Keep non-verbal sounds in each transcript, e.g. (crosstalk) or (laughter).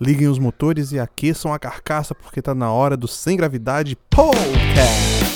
Liguem os motores e aqueçam a carcaça porque tá na hora do Sem Gravidade Podcast.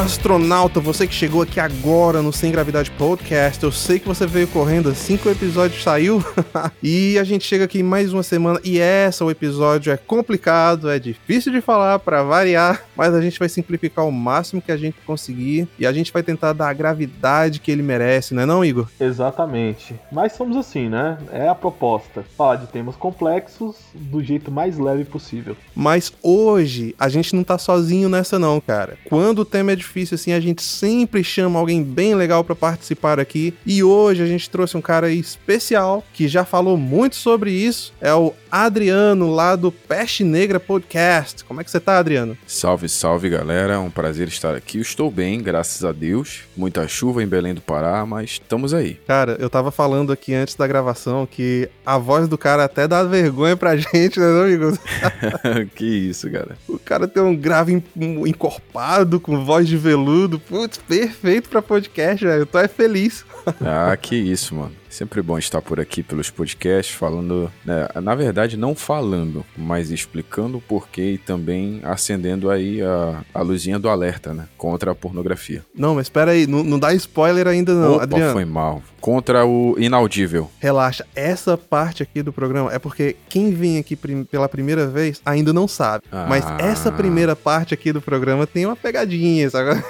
Astronauta, você que chegou aqui agora no Sem Gravidade Podcast, eu sei que você veio correndo assim que o episódio saiu (laughs) e a gente chega aqui em mais uma semana e essa, o episódio é complicado, é difícil de falar para variar, mas a gente vai simplificar o máximo que a gente conseguir e a gente vai tentar dar a gravidade que ele merece, não é não, Igor? Exatamente. Mas somos assim, né? É a proposta. Falar de temas complexos do jeito mais leve possível. Mas hoje a gente não tá sozinho nessa não, cara. Quando o tema é difícil assim, a gente sempre chama alguém bem legal para participar aqui. E hoje a gente trouxe um cara especial que já falou muito sobre isso. É o Adriano lá do Peste Negra Podcast. Como é que você tá, Adriano? Salve, salve, galera. É um prazer estar aqui. Eu estou bem, graças a Deus. Muita chuva em Belém do Pará, mas estamos aí. Cara, eu tava falando aqui antes da gravação que a voz do cara até dá vergonha pra (laughs) gente, né, não, amigo? (laughs) que isso, cara. O cara tem um grave encorpado, com voz de veludo. Putz, perfeito pra podcast, velho. Eu tô é feliz. ah, que isso, mano. Sempre bom estar por aqui pelos podcasts, falando, né, na verdade, não falando, mas explicando o porquê e também acendendo aí a, a luzinha do alerta, né? Contra a pornografia. Não, mas espera aí, não, não dá spoiler ainda não, Opa, Adriano. foi mal. Contra o inaudível. Relaxa, essa parte aqui do programa é porque quem vem aqui prim pela primeira vez ainda não sabe. Ah. Mas essa primeira parte aqui do programa tem uma pegadinha, sabe?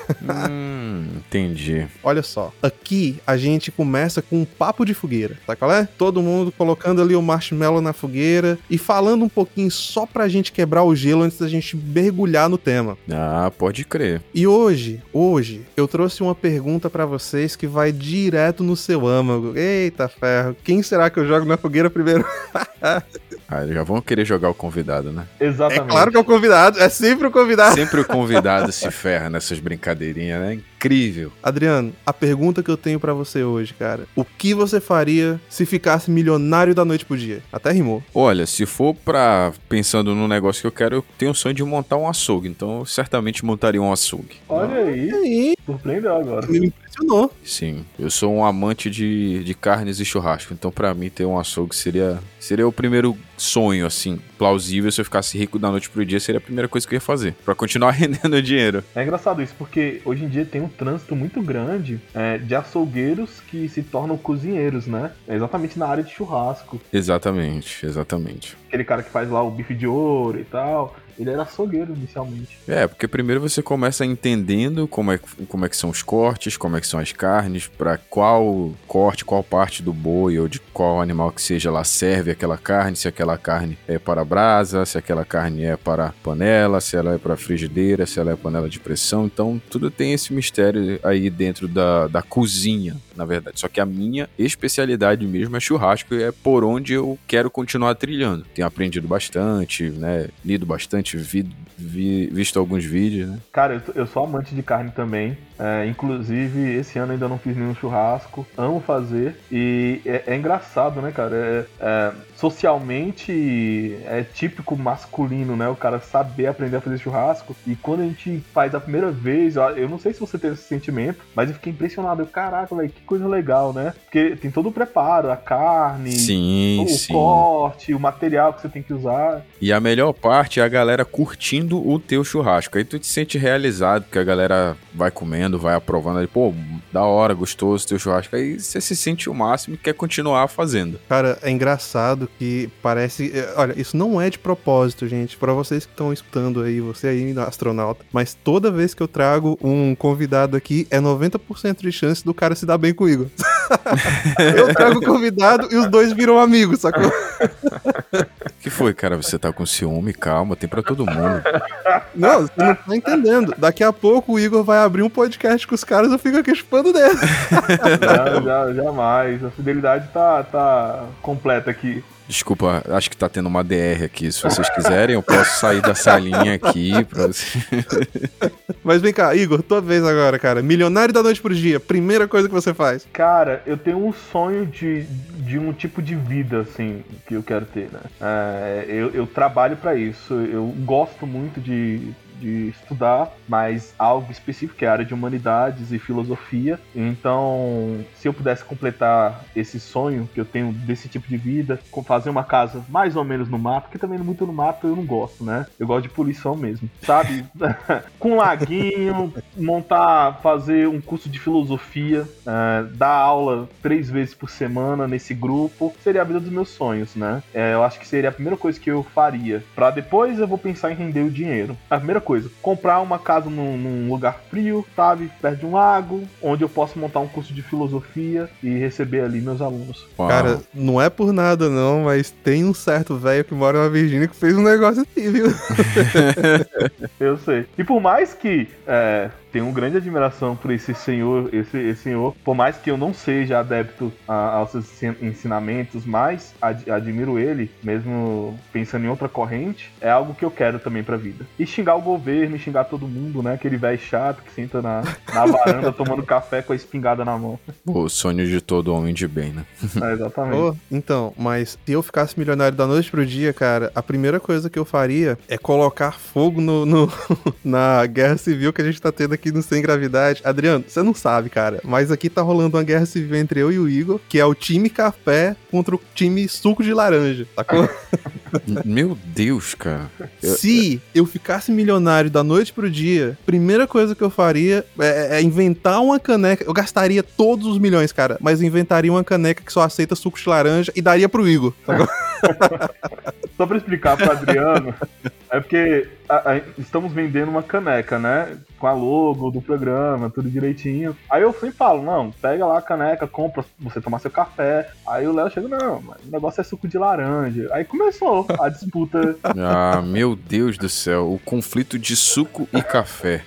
Hum, entendi. Olha só, aqui a gente começa com um papo de de fogueira, tá qual é? Todo mundo colocando ali o marshmallow na fogueira e falando um pouquinho só pra gente quebrar o gelo antes da gente mergulhar no tema. Ah, pode crer. E hoje, hoje, eu trouxe uma pergunta para vocês que vai direto no seu âmago. Eita ferro, quem será que eu jogo na fogueira primeiro? (laughs) Ah, já vão querer jogar o convidado, né? Exatamente. É claro que é o convidado, é sempre o convidado. Sempre o convidado se (laughs) ferra nessas brincadeirinhas, né? Incrível. Adriano, a pergunta que eu tenho para você hoje, cara. O que você faria se ficasse milionário da noite pro dia? Até rimou. Olha, se for pra. pensando no negócio que eu quero, eu tenho o sonho de montar um açougue. Então eu certamente montaria um açougue. Olha aí. Aí. Surpreendeu agora. Me impressionou. Sim, eu sou um amante de, de carnes e churrasco. Então para mim ter um açougue seria, seria o primeiro sonho, assim, plausível. Se eu ficasse rico da noite pro dia, seria a primeira coisa que eu ia fazer. para continuar (laughs) rendendo dinheiro. É engraçado isso, porque hoje em dia tem um trânsito muito grande é, de açougueiros que se tornam cozinheiros, né? É exatamente na área de churrasco. Exatamente, exatamente. Aquele cara que faz lá o bife de ouro e tal. Ele era açougueiro inicialmente. É, porque primeiro você começa entendendo como é, como é que são os cortes, como é que são as carnes, para qual corte, qual parte do boi ou de qual animal que seja lá serve aquela carne, se aquela carne é para brasa, se aquela carne é para panela, se ela é para frigideira, se ela é panela de pressão. Então, tudo tem esse mistério aí dentro da, da cozinha, na verdade. Só que a minha especialidade mesmo é churrasco e é por onde eu quero continuar trilhando. Tenho aprendido bastante, né, lido bastante vi, vi, visto alguns vídeos, né? Cara, eu, eu sou amante de carne também. É, inclusive, esse ano ainda não fiz nenhum churrasco. Amo fazer. E é, é engraçado, né, cara? É, é socialmente é típico masculino, né? O cara saber aprender a fazer churrasco. E quando a gente faz a primeira vez, eu não sei se você teve esse sentimento, mas eu fiquei impressionado. Eu, caraca, velho, que coisa legal, né? Porque tem todo o preparo, a carne, sim, o sim. corte, o material que você tem que usar. E a melhor parte é a galera curtindo o teu churrasco. Aí tu te sente realizado, porque a galera vai comendo, vai aprovando ali, pô, da hora, gostoso teu churrasco. Aí você se sente o máximo e quer continuar fazendo. Cara, é engraçado que parece. É, olha, isso não é de propósito, gente. Para vocês que estão escutando aí, você aí, astronauta. Mas toda vez que eu trago um convidado aqui, é 90% de chance do cara se dar bem comigo. (laughs) eu trago o convidado e os dois viram amigos, sacou? (laughs) que foi, cara? Você tá com ciúme? Calma, tem para todo mundo. Não, você não tá entendendo. Daqui a pouco o Igor vai abrir um podcast com os caras eu fico aqui chupando dele. Não, (laughs) já, jamais. A fidelidade tá, tá completa aqui. Desculpa, acho que tá tendo uma DR aqui. Se vocês quiserem, eu posso sair da salinha aqui. Pra... (laughs) Mas vem cá, Igor, tua vez agora, cara. Milionário da noite por dia, primeira coisa que você faz. Cara, eu tenho um sonho de, de um tipo de vida, assim, que eu quero ter, né? É, eu, eu trabalho para isso. Eu gosto muito de de estudar, mas algo específico, que é a área de humanidades e filosofia. Então, se eu pudesse completar esse sonho que eu tenho desse tipo de vida, fazer uma casa mais ou menos no mato, que também muito no mato eu não gosto, né? Eu gosto de poluição mesmo, sabe? (laughs) com laguinho, montar, fazer um curso de filosofia, uh, dar aula três vezes por semana nesse grupo, seria a vida dos meus sonhos, né? É, eu acho que seria a primeira coisa que eu faria. Para depois eu vou pensar em render o dinheiro. A primeira coisa, comprar uma casa num, num lugar frio, sabe? Perto de um lago, onde eu posso montar um curso de filosofia e receber ali meus alunos. Uau. Cara, não é por nada não, mas tem um certo velho que mora na Virgínia que fez um negócio assim, viu? (laughs) eu sei. E por mais que é, tenho uma grande admiração por esse senhor, esse, esse, senhor, por mais que eu não seja adepto a, aos seus ensinamentos, mas ad, admiro ele, mesmo pensando em outra corrente, é algo que eu quero também pra vida. E xingar o governo, e xingar todo mundo, né? Aquele velho chato que senta na, na varanda (laughs) tomando café com a espingada na mão. O sonho de todo homem de bem, né? É, exatamente. Oh, então, mas se eu ficasse milionário da noite pro dia, cara, a primeira coisa que eu faria é colocar fogo no, no (laughs) na guerra civil que a gente tá tendo aqui aqui no Sem Gravidade. Adriano, você não sabe, cara, mas aqui tá rolando uma guerra civil entre eu e o Igor, que é o time café contra o time suco de laranja, sacou? (laughs) Meu Deus, cara. Se eu ficasse milionário da noite pro dia, primeira coisa que eu faria é, é, inventar uma caneca. Eu gastaria todos os milhões, cara, mas inventaria uma caneca que só aceita suco de laranja e daria pro Igor. Sacou? (laughs) Só pra explicar pro Adriano, é porque a, a, estamos vendendo uma caneca, né? Com a logo do programa, tudo direitinho. Aí eu sempre falo, não, pega lá a caneca, compra você tomar seu café. Aí o Léo chega, não, mas o negócio é suco de laranja. Aí começou a disputa. Ah, meu Deus do céu, o conflito de suco e café.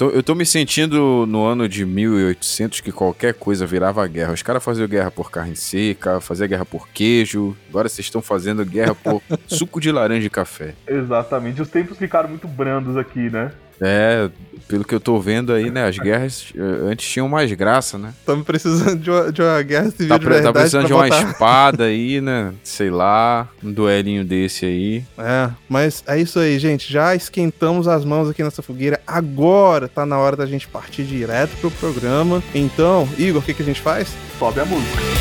Tô, eu tô me sentindo no ano de 1800 que qualquer coisa virava guerra. Os caras faziam guerra por carne seca, faziam guerra por queijo. Agora vocês estão fazendo guerra por suco de laranja e café. Exatamente. Os tempos ficaram muito brandos aqui, né? É, pelo que eu tô vendo aí, né? As guerras eh, antes tinham mais graça, né? Estamos precisando de uma, de uma guerra civil tá, de verdade. Tá precisando de uma botar. espada aí, né? Sei lá, um duelinho desse aí. É, mas é isso aí, gente. Já esquentamos as mãos aqui nessa fogueira. Agora tá na hora da gente partir direto pro programa. Então, Igor, o que, que a gente faz? Sobe a música.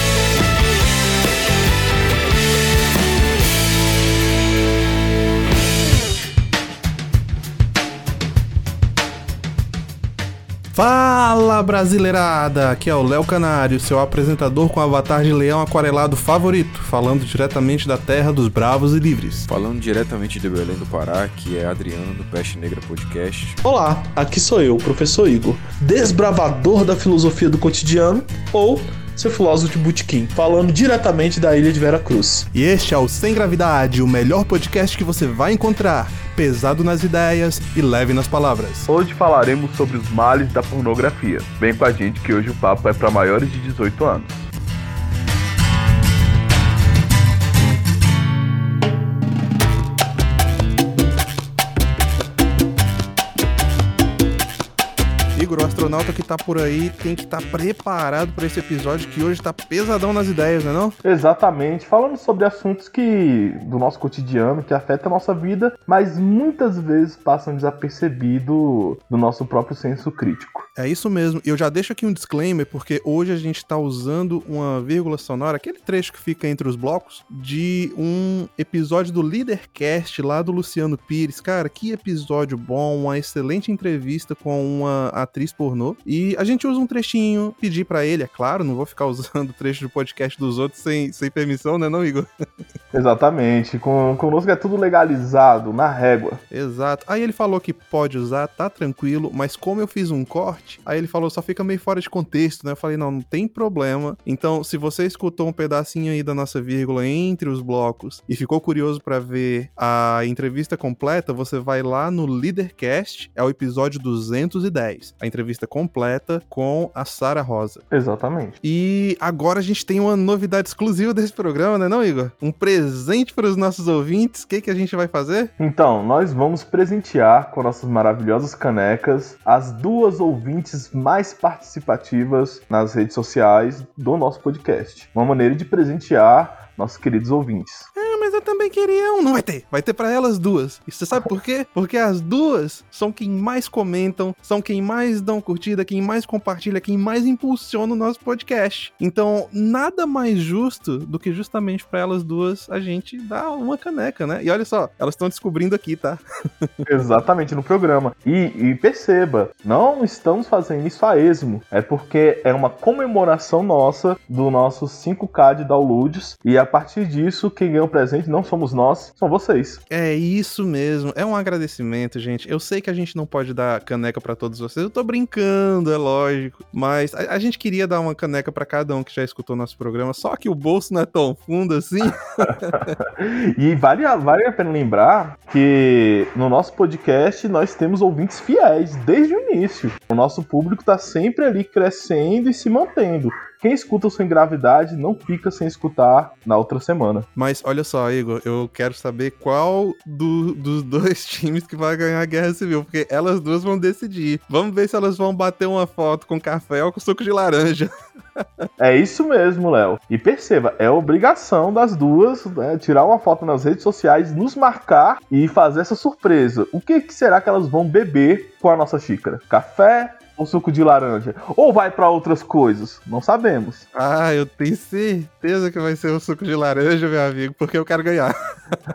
Fala brasileirada! Aqui é o Léo Canário, seu apresentador com avatar de leão aquarelado favorito, falando diretamente da terra dos bravos e livres. Falando diretamente de Belém do Pará, que é Adriano do Peste Negra Podcast. Olá, aqui sou eu, o professor Igor, desbravador da filosofia do cotidiano, ou seu filósofo de Butiquim, falando diretamente da ilha de Vera Cruz. E este é o Sem Gravidade, o melhor podcast que você vai encontrar pesado nas ideias e leve nas palavras. Hoje falaremos sobre os males da pornografia. Vem com a gente que hoje o papo é para maiores de 18 anos. Igor, o astronauta que tá por aí tem que estar tá preparado para esse episódio que hoje tá pesadão nas ideias, não é não? Exatamente. Falando sobre assuntos que do nosso cotidiano, que afetam a nossa vida, mas muitas vezes passam desapercebido do nosso próprio senso crítico. É isso mesmo. E eu já deixo aqui um disclaimer, porque hoje a gente tá usando uma vírgula sonora, aquele trecho que fica entre os blocos, de um episódio do Leadercast lá do Luciano Pires. Cara, que episódio bom, uma excelente entrevista com uma atriz atriz pornô. E a gente usa um trechinho, pedir para ele, é claro, não vou ficar usando (laughs) trecho do podcast dos outros sem, sem permissão, né, não, Igor? (laughs) Exatamente. Com, conosco é tudo legalizado, na régua. Exato. Aí ele falou que pode usar, tá tranquilo, mas como eu fiz um corte, aí ele falou só fica meio fora de contexto, né? Eu falei, não, não tem problema. Então, se você escutou um pedacinho aí da nossa vírgula entre os blocos e ficou curioso para ver a entrevista completa, você vai lá no Leadercast, é o episódio 210. A entrevista completa com a Sara Rosa. Exatamente. E agora a gente tem uma novidade exclusiva desse programa, né, não, Igor? Um presente para os nossos ouvintes. O que, que a gente vai fazer? Então, nós vamos presentear com nossas maravilhosas canecas as duas ouvintes mais participativas nas redes sociais do nosso podcast. Uma maneira de presentear nossos queridos ouvintes. É, mas eu também também queriam. Não vai ter. Vai ter para elas duas. E você sabe por quê? Porque as duas são quem mais comentam, são quem mais dão curtida, quem mais compartilha, quem mais impulsiona o nosso podcast. Então, nada mais justo do que justamente para elas duas a gente dar uma caneca, né? E olha só, elas estão descobrindo aqui, tá? (laughs) Exatamente, no programa. E, e, perceba, não estamos fazendo isso a esmo. É porque é uma comemoração nossa do nosso 5K de downloads. E a partir disso, quem ganha o presente não somos nós, são vocês. É isso mesmo. É um agradecimento, gente. Eu sei que a gente não pode dar caneca para todos vocês. Eu tô brincando, é lógico. Mas a, a gente queria dar uma caneca para cada um que já escutou nosso programa. Só que o bolso não é tão fundo assim. (laughs) e vale, vale a pena lembrar que no nosso podcast nós temos ouvintes fiéis desde o início. O nosso público está sempre ali crescendo e se mantendo. Quem escuta o Sem Gravidade não fica sem escutar na outra semana. Mas olha só, Igor, eu quero saber qual do, dos dois (laughs) times que vai ganhar a Guerra Civil, porque elas duas vão decidir. Vamos ver se elas vão bater uma foto com café ou com suco de laranja. (laughs) É isso mesmo, Léo. E perceba, é obrigação das duas né, tirar uma foto nas redes sociais, nos marcar e fazer essa surpresa. O que, que será que elas vão beber com a nossa xícara? Café, ou suco de laranja? Ou vai para outras coisas? Não sabemos. Ah, eu tenho certeza que vai ser o suco de laranja, meu amigo, porque eu quero ganhar.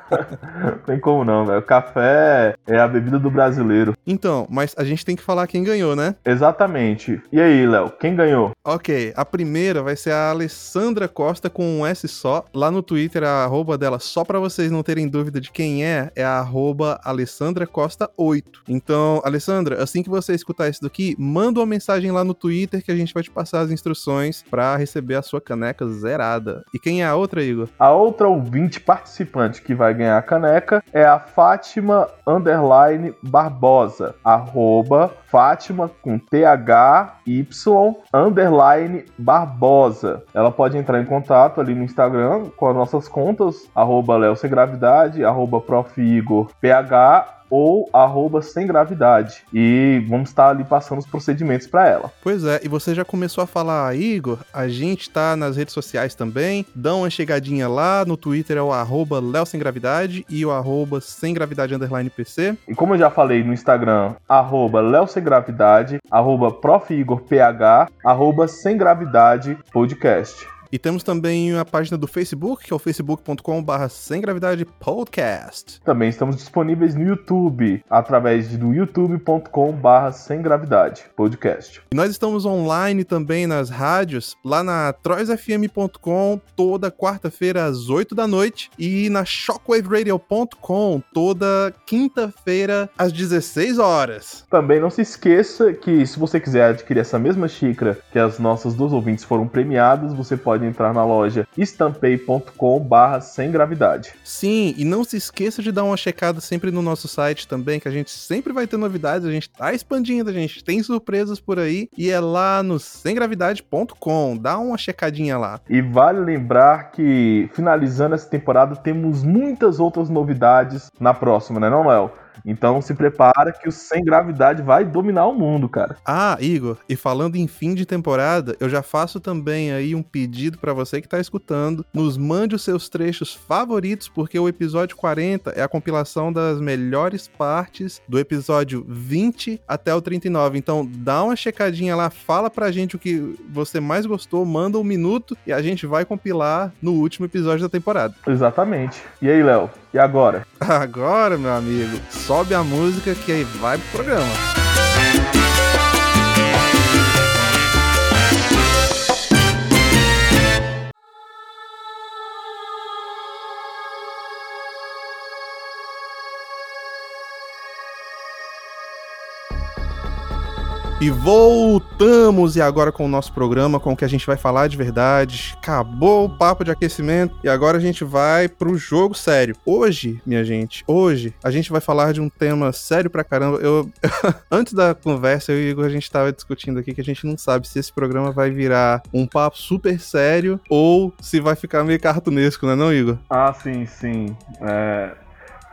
(laughs) tem como não, velho. Café é a bebida do brasileiro. Então, mas a gente tem que falar quem ganhou, né? Exatamente. E aí, Léo, quem ganhou? Ok, a primeira vai ser a Alessandra Costa com um S só. Lá no Twitter, a arroba dela, só para vocês não terem dúvida de quem é, é a arroba Alessandra Costa 8. Então, Alessandra, assim que você escutar isso daqui, manda uma mensagem lá no Twitter que a gente vai te passar as instruções para receber a sua caneca zerada. E quem é a outra, Igor? A outra ouvinte participante que vai ganhar a caneca é a Fátima Underline Barbosa. Arroba Fátima com T-H-Y Underline Barbosa. Ela pode entrar em contato ali no Instagram com as nossas contas, arroba Léo Gravidade, arroba Prof. Igor PH ou arroba sem gravidade. E vamos estar ali passando os procedimentos para ela. Pois é, e você já começou a falar, Igor, a gente tá nas redes sociais também, dá uma chegadinha lá, no Twitter é o arroba Léo Sem Gravidade e o arroba Sem Gravidade Underline PC. E como eu já falei no Instagram, arroba Léo Sem Gravidade, arroba Prof. Igor PH, arroba Sem Gravidade Podcast. E temos também a página do Facebook, que é o facebook.com.br Sem Gravidade Podcast. Também estamos disponíveis no YouTube, através do youtube.com.br Sem Gravidade Podcast. E nós estamos online também nas rádios, lá na troisfm.com, toda quarta-feira às 8 da noite, e na shockwaveradio.com, toda quinta-feira às 16 horas. Também não se esqueça que se você quiser adquirir essa mesma xícara que as nossas duas ouvintes foram premiadas, você pode entrar na loja estampei.com barra sem gravidade. Sim, e não se esqueça de dar uma checada sempre no nosso site também, que a gente sempre vai ter novidades, a gente tá expandindo, a gente tem surpresas por aí, e é lá no semgravidade.com, dá uma checadinha lá. E vale lembrar que finalizando essa temporada temos muitas outras novidades na próxima, né não, Léo? Então se prepara que o Sem Gravidade vai dominar o mundo, cara. Ah, Igor, e falando em fim de temporada, eu já faço também aí um pedido para você que tá escutando, nos mande os seus trechos favoritos, porque o episódio 40 é a compilação das melhores partes do episódio 20 até o 39. Então dá uma checadinha lá, fala pra gente o que você mais gostou, manda um minuto e a gente vai compilar no último episódio da temporada. Exatamente. E aí, Léo? E agora? Agora, meu amigo, sobe a música que aí vai pro programa. E voltamos e agora com o nosso programa, com o que a gente vai falar de verdade. Acabou o papo de aquecimento e agora a gente vai pro jogo sério. Hoje, minha gente, hoje a gente vai falar de um tema sério pra caramba. Eu (laughs) antes da conversa eu e o Igor a gente tava discutindo aqui que a gente não sabe se esse programa vai virar um papo super sério ou se vai ficar meio cartunesco, né, não, Igor? Ah, sim, sim. É,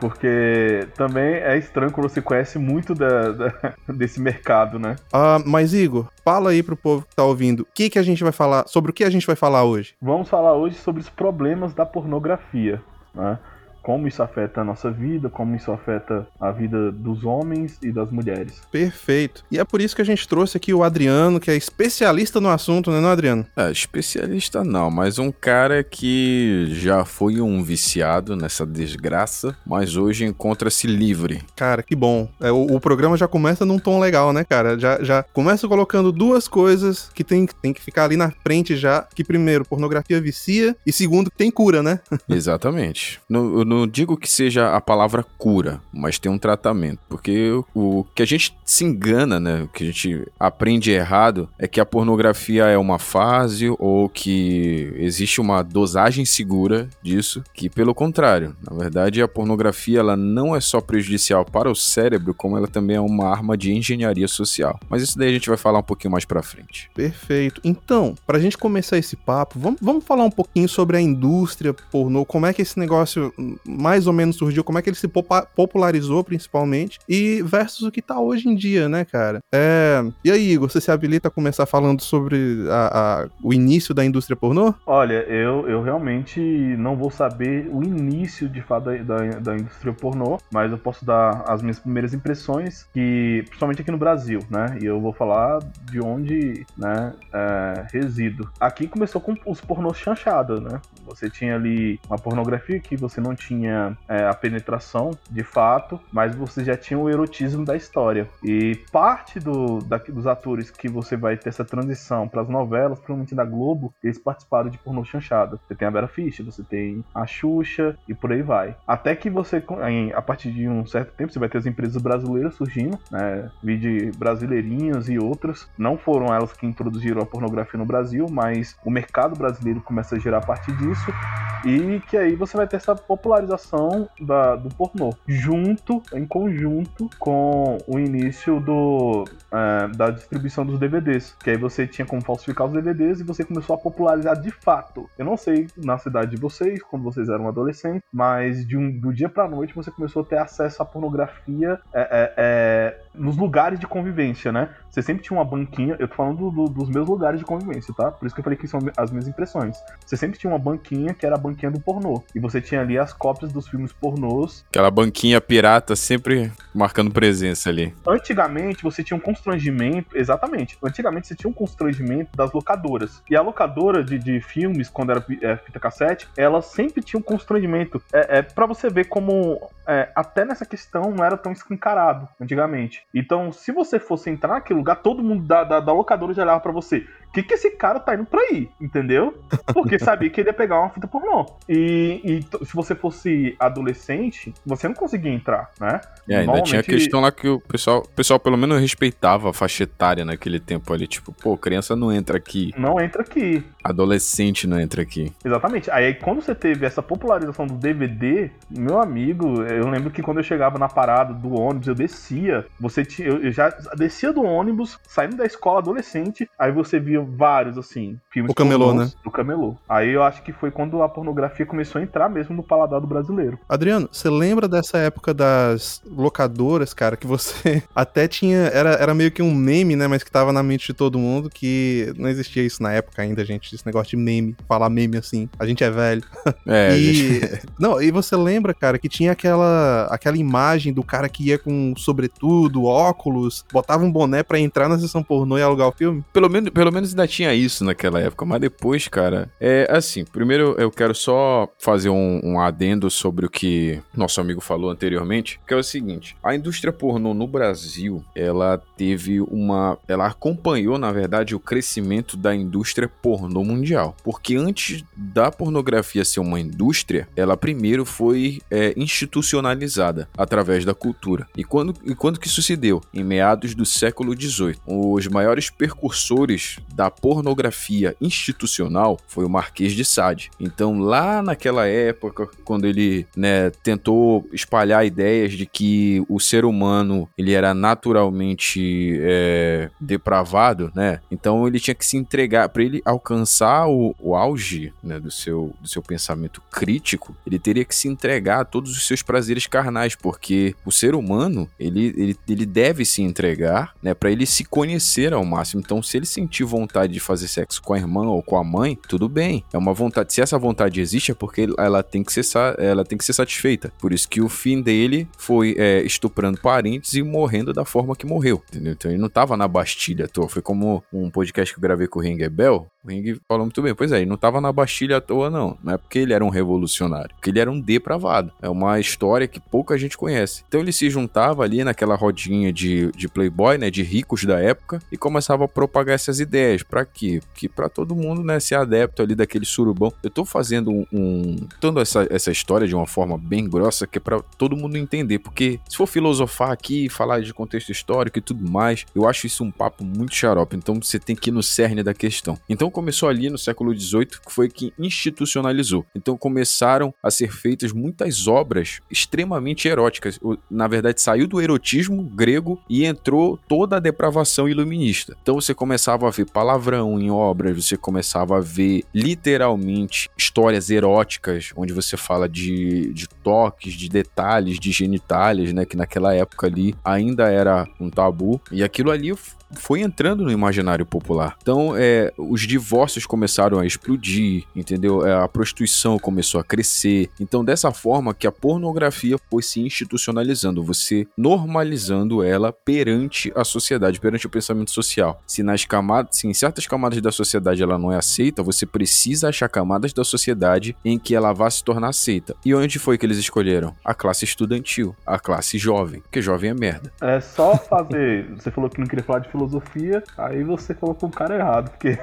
porque também é estranho quando você conhece muito da, da, (laughs) desse mercado, né? Ah, mas Igor, fala aí pro povo que tá ouvindo, o que que a gente vai falar, sobre o que a gente vai falar hoje? Vamos falar hoje sobre os problemas da pornografia, né? Como isso afeta a nossa vida, como isso afeta a vida dos homens e das mulheres. Perfeito. E é por isso que a gente trouxe aqui o Adriano, que é especialista no assunto, né, não, Adriano? É, especialista não, mas um cara que já foi um viciado nessa desgraça, mas hoje encontra-se livre. Cara, que bom. É, o, o, programa já começa num tom legal, né, cara? Já, já começa colocando duas coisas que tem, tem que ficar ali na frente já, que primeiro, pornografia vicia, e segundo, tem cura, né? (laughs) Exatamente. Eu não digo que seja a palavra cura, mas tem um tratamento. Porque o, que a gente se engana, né? O que a gente aprende errado é que a pornografia é uma fase ou que existe uma dosagem segura disso, que pelo contrário, na verdade a pornografia ela não é só prejudicial para o cérebro, como ela também é uma arma de engenharia social. Mas isso daí a gente vai falar um pouquinho mais para frente. Perfeito. Então, pra gente começar esse papo, vamos, vamos falar um pouquinho sobre a indústria pornô, como é que esse negócio mais ou menos surgiu, como é que ele se popularizou principalmente, e versus o que tá hoje em dia, né, cara? É... E aí, Igor, você se habilita a começar falando sobre a, a, o início da indústria pornô? Olha, eu, eu realmente não vou saber o início de fato da, da, da indústria pornô, mas eu posso dar as minhas primeiras impressões, que principalmente aqui no Brasil, né? E eu vou falar de onde né, é, resido. Aqui começou com os pornôs chanchados, né? Você tinha ali uma pornografia que você não tinha é, a penetração de fato, mas você já tinha o erotismo da história. E parte do, da, dos atores que você vai ter essa transição para as novelas, principalmente da Globo, eles participaram de pornô chanchada. Você tem a Vera Fischer, você tem a Xuxa e por aí vai. Até que você, em, a partir de um certo tempo, você vai ter as empresas brasileiras surgindo, né? Vídeo Brasileirinhas e outras. Não foram elas que introduziram a pornografia no Brasil, mas o mercado brasileiro começa a gerar a partir disso. E que aí você vai ter essa popularização da, do pornô, junto, em conjunto com o início do, é, da distribuição dos DVDs. Que aí você tinha como falsificar os DVDs e você começou a popularizar de fato. Eu não sei na cidade de vocês, quando vocês eram adolescentes, mas de um, do dia pra noite você começou a ter acesso à pornografia é, é, é nos lugares de convivência, né? Você sempre tinha uma banquinha, eu tô falando do, do, dos meus lugares de convivência, tá? Por isso que eu falei que são as minhas impressões. Você sempre tinha uma banquinha que era a banquinha do pornô. E você tinha ali as cópias dos filmes pornôs. Aquela banquinha pirata sempre marcando presença ali. Antigamente você tinha um constrangimento, exatamente. Antigamente você tinha um constrangimento das locadoras. E a locadora de, de filmes, quando era é, fita cassete, ela sempre tinha um constrangimento. É, é para você ver como é, até nessa questão não era tão escancarado antigamente. Então, se você fosse entrar naquele lugar, todo mundo da, da, da locadora já olhava pra você o que, que esse cara tá indo pra aí, entendeu? Porque (laughs) sabia que ele ia pegar uma fita pornô. E, e se você fosse adolescente, você não conseguia entrar, né? É, ainda tinha a questão lá que o pessoal, o pessoal pelo menos respeitava a faixa etária naquele tempo ali. Tipo, pô, criança não entra aqui. Não entra aqui. Adolescente não entra aqui. Exatamente. Aí quando você teve essa popularização do DVD, meu amigo, eu lembro que quando eu chegava na parada do ônibus, eu descia. Você tinha, eu já descia do ônibus, saindo da escola adolescente, aí você via vários, assim, filmes. O camelô, né? Do camelô. Aí eu acho que foi quando a pornografia começou a entrar mesmo no paladar do brasileiro. Adriano, você lembra dessa época das locadoras, cara, que você (laughs) até tinha. Era, era meio que um meme, né? Mas que tava na mente de todo mundo, que não existia isso na época ainda, gente. Esse negócio de meme, falar meme assim. A gente é velho. (laughs) É, e. Gente... Não, e você lembra, cara, que tinha aquela, aquela imagem do cara que ia com sobretudo, óculos, botava um boné para entrar na sessão pornô e alugar o filme? Pelo menos, pelo menos ainda tinha isso naquela época, mas depois, cara, é assim, primeiro eu quero só fazer um, um adendo sobre o que nosso amigo falou anteriormente, que é o seguinte, a indústria pornô no Brasil, ela teve uma, ela acompanhou, na verdade, o crescimento da indústria pornô mundial, porque antes da pornografia ser uma indústria, ela primeiro foi é, institucionalizada através da cultura. E quando, e quando que isso se deu? Em meados do século XVIII. Os maiores percursores da pornografia institucional foi o Marquês de Sade. Então, lá naquela época, quando ele né, tentou espalhar ideias de que o ser humano ele era naturalmente é, depravado, né? Então ele tinha que se entregar para ele alcançar o, o auge né, do, seu, do seu pensamento crítico. Ele teria que se entregar a todos os seus prazeres carnais, porque o ser humano ele, ele, ele deve se entregar, né? Para ele se conhecer ao máximo. Então, se ele sentir vontade vontade de fazer sexo com a irmã ou com a mãe, tudo bem. É uma vontade. Se essa vontade existe, é porque ela tem que ser, ela tem que ser satisfeita. Por isso que o fim dele foi é, estuprando parentes e morrendo da forma que morreu. Entendeu? Então ele não tava na Bastilha à toa. Foi como um podcast que eu gravei com o Ringer Bell. O Ring falou muito bem. Pois é, ele não tava na Bastilha à toa, não. Não é porque ele era um revolucionário. Porque ele era um depravado. É uma história que pouca gente conhece. Então ele se juntava ali naquela rodinha de, de playboy, né? De ricos da época. E começava a propagar essas ideias. Para quê? Que para todo mundo, né? Ser adepto ali daquele surubão. Eu tô fazendo um... um essa, essa história de uma forma bem grossa. Que é pra todo mundo entender. Porque se for filosofar aqui, falar de contexto histórico e tudo mais. Eu acho isso um papo muito xarope. Então você tem que ir no cerne da questão. Então começou ali no século XVIII, que foi que institucionalizou. Então começaram a ser feitas muitas obras extremamente eróticas. Na verdade, saiu do erotismo grego e entrou toda a depravação iluminista. Então você começava a ver palavrão em obras, você começava a ver literalmente histórias eróticas, onde você fala de, de toques, de detalhes, de genitálias, né? Que naquela época ali ainda era um tabu. E aquilo ali foi entrando no imaginário popular. Então, é, os divórcios começaram a explodir, entendeu? É, a prostituição começou a crescer. Então, dessa forma que a pornografia foi se institucionalizando, você normalizando ela perante a sociedade, perante o pensamento social. Se nas camadas, se em certas camadas da sociedade ela não é aceita, você precisa achar camadas da sociedade em que ela vá se tornar aceita. E onde foi que eles escolheram? A classe estudantil, a classe jovem, porque jovem é merda. É só fazer. você falou que não queria falar de filosofia, aí você colocou o cara errado, porque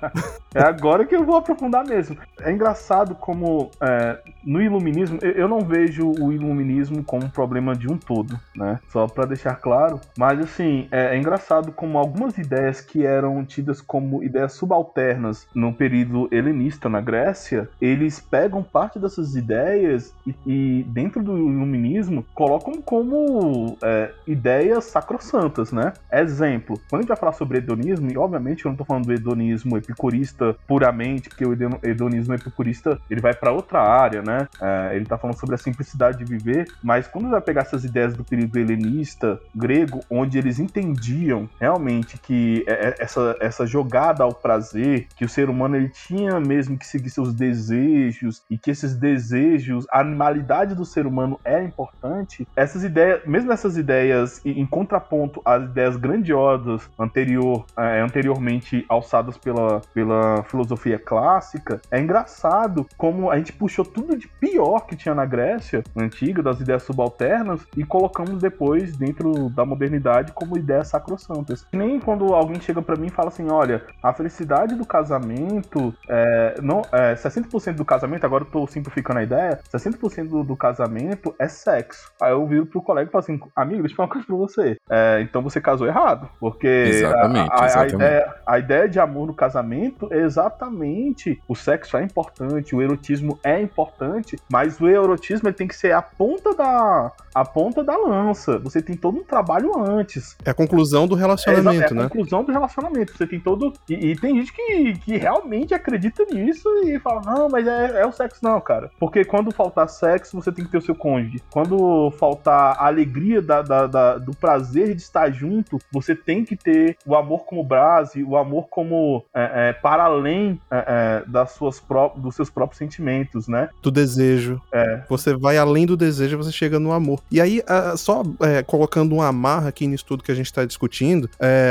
(laughs) é agora que eu vou aprofundar mesmo. É engraçado como é, no iluminismo, eu não vejo o iluminismo como um problema de um todo, né? Só para deixar claro. Mas assim, é, é, engraçado como algumas ideias que eram tidas como ideias subalternas no período helenista na Grécia, eles pegam parte dessas ideias e, e dentro do iluminismo colocam como é, ideias sacrossantas, né? Exemplo, quando a gente vai falar sobre hedonismo, e obviamente eu não tô falando do hedonismo epicurista puramente, porque o hedonismo epicurista ele vai para outra área, né? É, ele tá falando sobre a simplicidade de viver, mas quando vai pegar essas ideias do período helenista grego, onde eles entendiam realmente que é, é, essa, essa jogada ao prazer, que o ser humano ele tinha mesmo que seguir seus desejos e que esses desejos, a animalidade do ser humano é importante, essas ideias, mesmo essas ideias em contraponto às ideias grandiosas anterior, é, anteriormente alçadas pela, pela filosofia clássica, é engraçado como a gente puxou tudo de pior que tinha na Grécia antiga, das ideias subalternas, e colocamos depois dentro da modernidade como ideias sacrossantas. Nem quando alguém chega para mim e fala assim: olha, a felicidade do casamento, é, não, é, 60% do casamento, agora eu tô simplificando a ideia, 60% do, do casamento é sexo. Aí eu viro pro colega e falo assim: amigo, deixa eu falar uma coisa pra você. É, então você casou errado, porque porque exatamente, a, a, exatamente. A, ideia, a, ideia, de amor no casamento é exatamente o sexo é importante, o erotismo é importante, mas o erotismo ele tem que ser a ponta da a ponta da lança. Você tem todo um trabalho antes. É a conclusão do relacionamento, é, é né? a conclusão do relacionamento. Você tem todo e, e, tem gente que, que realmente acredita nisso e fala não, mas é, é o sexo não, cara. Porque quando faltar sexo você tem que ter o seu cônjuge. Quando faltar a alegria da, da, da do prazer de estar junto, você tem que que ter o amor como base, o amor como é, é, para além é, é das suas pró dos seus próprios sentimentos, né? Do desejo. É. Você vai além do desejo, você chega no amor. E aí, só é, colocando uma amarra aqui nisso tudo que a gente está discutindo,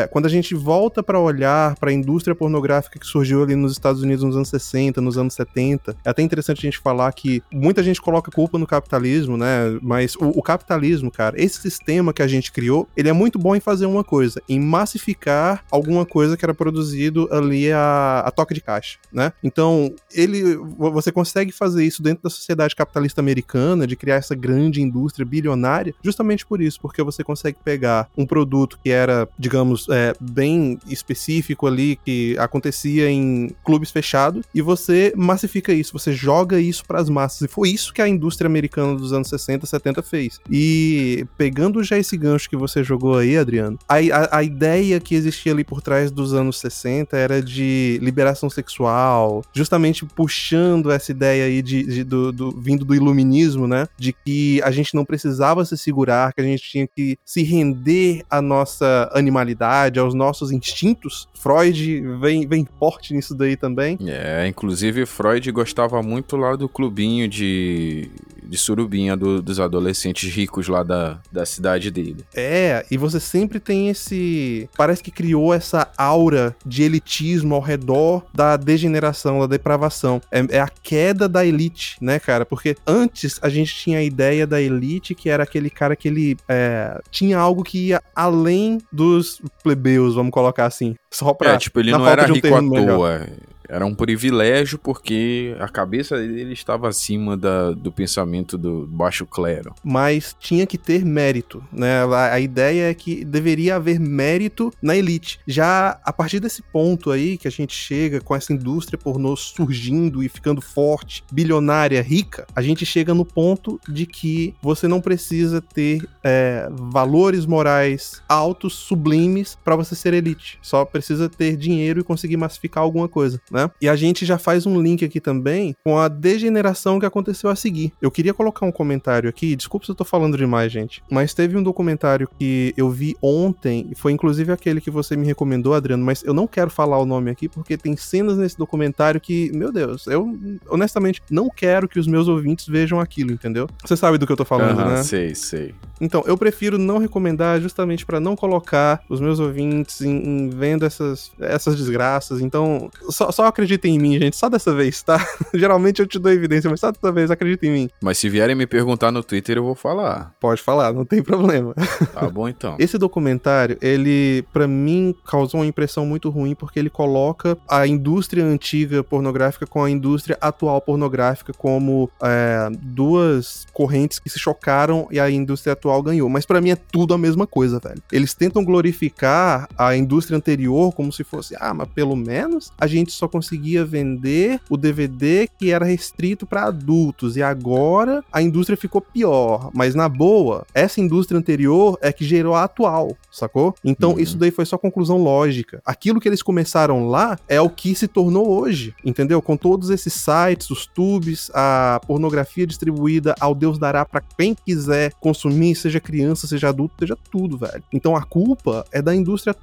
quando a gente volta para olhar para a indústria pornográfica que surgiu ali nos Estados Unidos nos anos 60, nos anos 70, é até interessante a gente falar que muita gente coloca culpa no capitalismo, né? Mas o, o capitalismo, cara, esse sistema que a gente criou, ele é muito bom em fazer uma coisa, em massificar alguma coisa que era produzido ali a, a toque de caixa, né? Então, ele, você consegue fazer isso dentro da sociedade capitalista americana, de criar essa grande indústria bilionária, justamente por isso, porque você consegue pegar um produto que era, digamos, é, bem específico ali, que acontecia em clubes fechados, e você massifica isso, você joga isso para as massas. E foi isso que a indústria americana dos anos 60, 70 fez. E pegando já esse gancho que você jogou aí, Adriano, a, a, a ideia que existia ali por trás dos anos 60 era de liberação sexual, justamente puxando essa ideia aí de, de do, do, vindo do iluminismo, né? De que a gente não precisava se segurar, que a gente tinha que se render à nossa animalidade, aos nossos instintos. Freud vem, vem forte nisso daí também. É, inclusive Freud gostava muito lá do clubinho de, de surubinha do, dos adolescentes ricos lá da, da cidade dele. É, e você sempre tem esse. Parece que criou essa aura de elitismo ao redor da degeneração, da depravação. É, é a queda da elite, né, cara? Porque antes a gente tinha a ideia da elite que era aquele cara que ele é, tinha algo que ia além dos plebeus, vamos colocar assim. Só pra. É, tipo, ele não era um rico à toa. Melhor. Era um privilégio porque a cabeça dele estava acima da, do pensamento do baixo clero. Mas tinha que ter mérito, né? A, a, ideia é que deveria haver mérito na elite. Já a partir desse ponto aí que a gente chega com essa indústria pornô surgindo e ficando forte, bilionária, rica, a gente chega no ponto de que você não precisa ter é, valores morais altos, sublimes, para você ser elite. Só precisa ter dinheiro e conseguir massificar alguma coisa, né? Né? E a gente já faz um link aqui também com a degeneração que aconteceu a seguir. Eu queria colocar um comentário aqui, desculpa se eu tô falando demais, gente, mas teve um documentário que eu vi ontem, foi inclusive aquele que você me recomendou, Adriano, mas eu não quero falar o nome aqui porque tem cenas nesse documentário que, meu Deus, eu honestamente não quero que os meus ouvintes vejam aquilo, entendeu? Você sabe do que eu tô falando, uhum, né? Sei, sei. Então, eu prefiro não recomendar justamente para não colocar os meus ouvintes em, em, vendo essas, essas desgraças. Então, só, só acreditem em mim, gente. Só dessa vez, tá? (laughs) Geralmente eu te dou evidência, mas só dessa vez acreditem em mim. Mas se vierem me perguntar no Twitter, eu vou falar. Pode falar, não tem (laughs) problema. Tá bom então. Esse documentário, ele, para mim, causou uma impressão muito ruim porque ele coloca a indústria antiga pornográfica com a indústria atual pornográfica como é, duas correntes que se chocaram e a indústria atual ganhou. Mas para mim é tudo a mesma coisa, velho. Eles tentam glorificar a indústria anterior como se fosse, ah, mas pelo menos a gente só conseguia vender o DVD que era restrito para adultos e agora a indústria ficou pior. Mas na boa, essa indústria anterior é que gerou a atual, sacou? Então uhum. isso daí foi só conclusão lógica. Aquilo que eles começaram lá é o que se tornou hoje, entendeu? Com todos esses sites, os tubes, a pornografia distribuída ao Deus dará para quem quiser consumir, seja criança, seja adulto, seja tudo, velho. Então a culpa é da indústria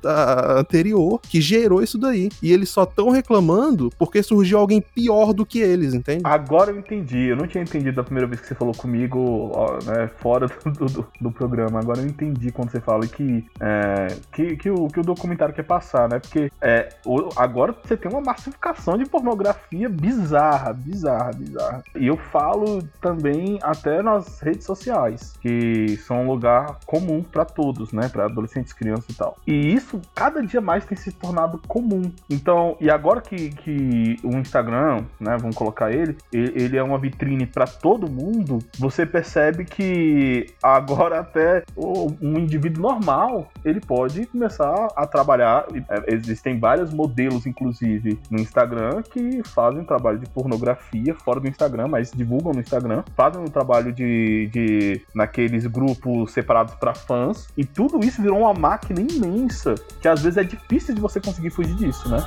anterior que gerou isso daí. E eles só estão reclamando porque surgiu alguém pior do que eles, entende? Agora eu entendi. Eu não tinha entendido da primeira vez que você falou comigo, ó, né, fora do, do, do, programa. Agora eu entendi quando você fala que, é, que, que, o, que o documentário quer passar, né? Porque é, agora você tem uma massificação de pornografia bizarra, bizarra, bizarra. E eu falo também até nas redes sociais, que são um lugar comum para todos, né? Para adolescentes, crianças e tal. E isso cada dia mais tem se tornado comum. Então, e agora agora que, o Instagram, né, vamos colocar ele, ele é uma vitrine para todo mundo, você percebe que agora até um indivíduo normal, ele pode começar a trabalhar, é, existem vários modelos, inclusive, no Instagram, que fazem trabalho de pornografia fora do Instagram, mas divulgam no Instagram, fazem um trabalho de, de naqueles grupos separados para fãs, e tudo isso virou uma máquina imensa, que às vezes é difícil de você conseguir fugir disso, né?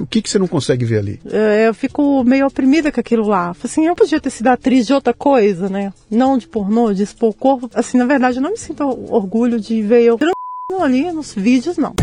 O que, que você não consegue ver ali? É, eu fico meio oprimida com aquilo lá. Assim, eu podia ter sido atriz de outra coisa, né? Não de pornô, de expor o corpo. Assim, na verdade, eu não me sinto orgulho de ver eu (laughs) ali nos vídeos, não.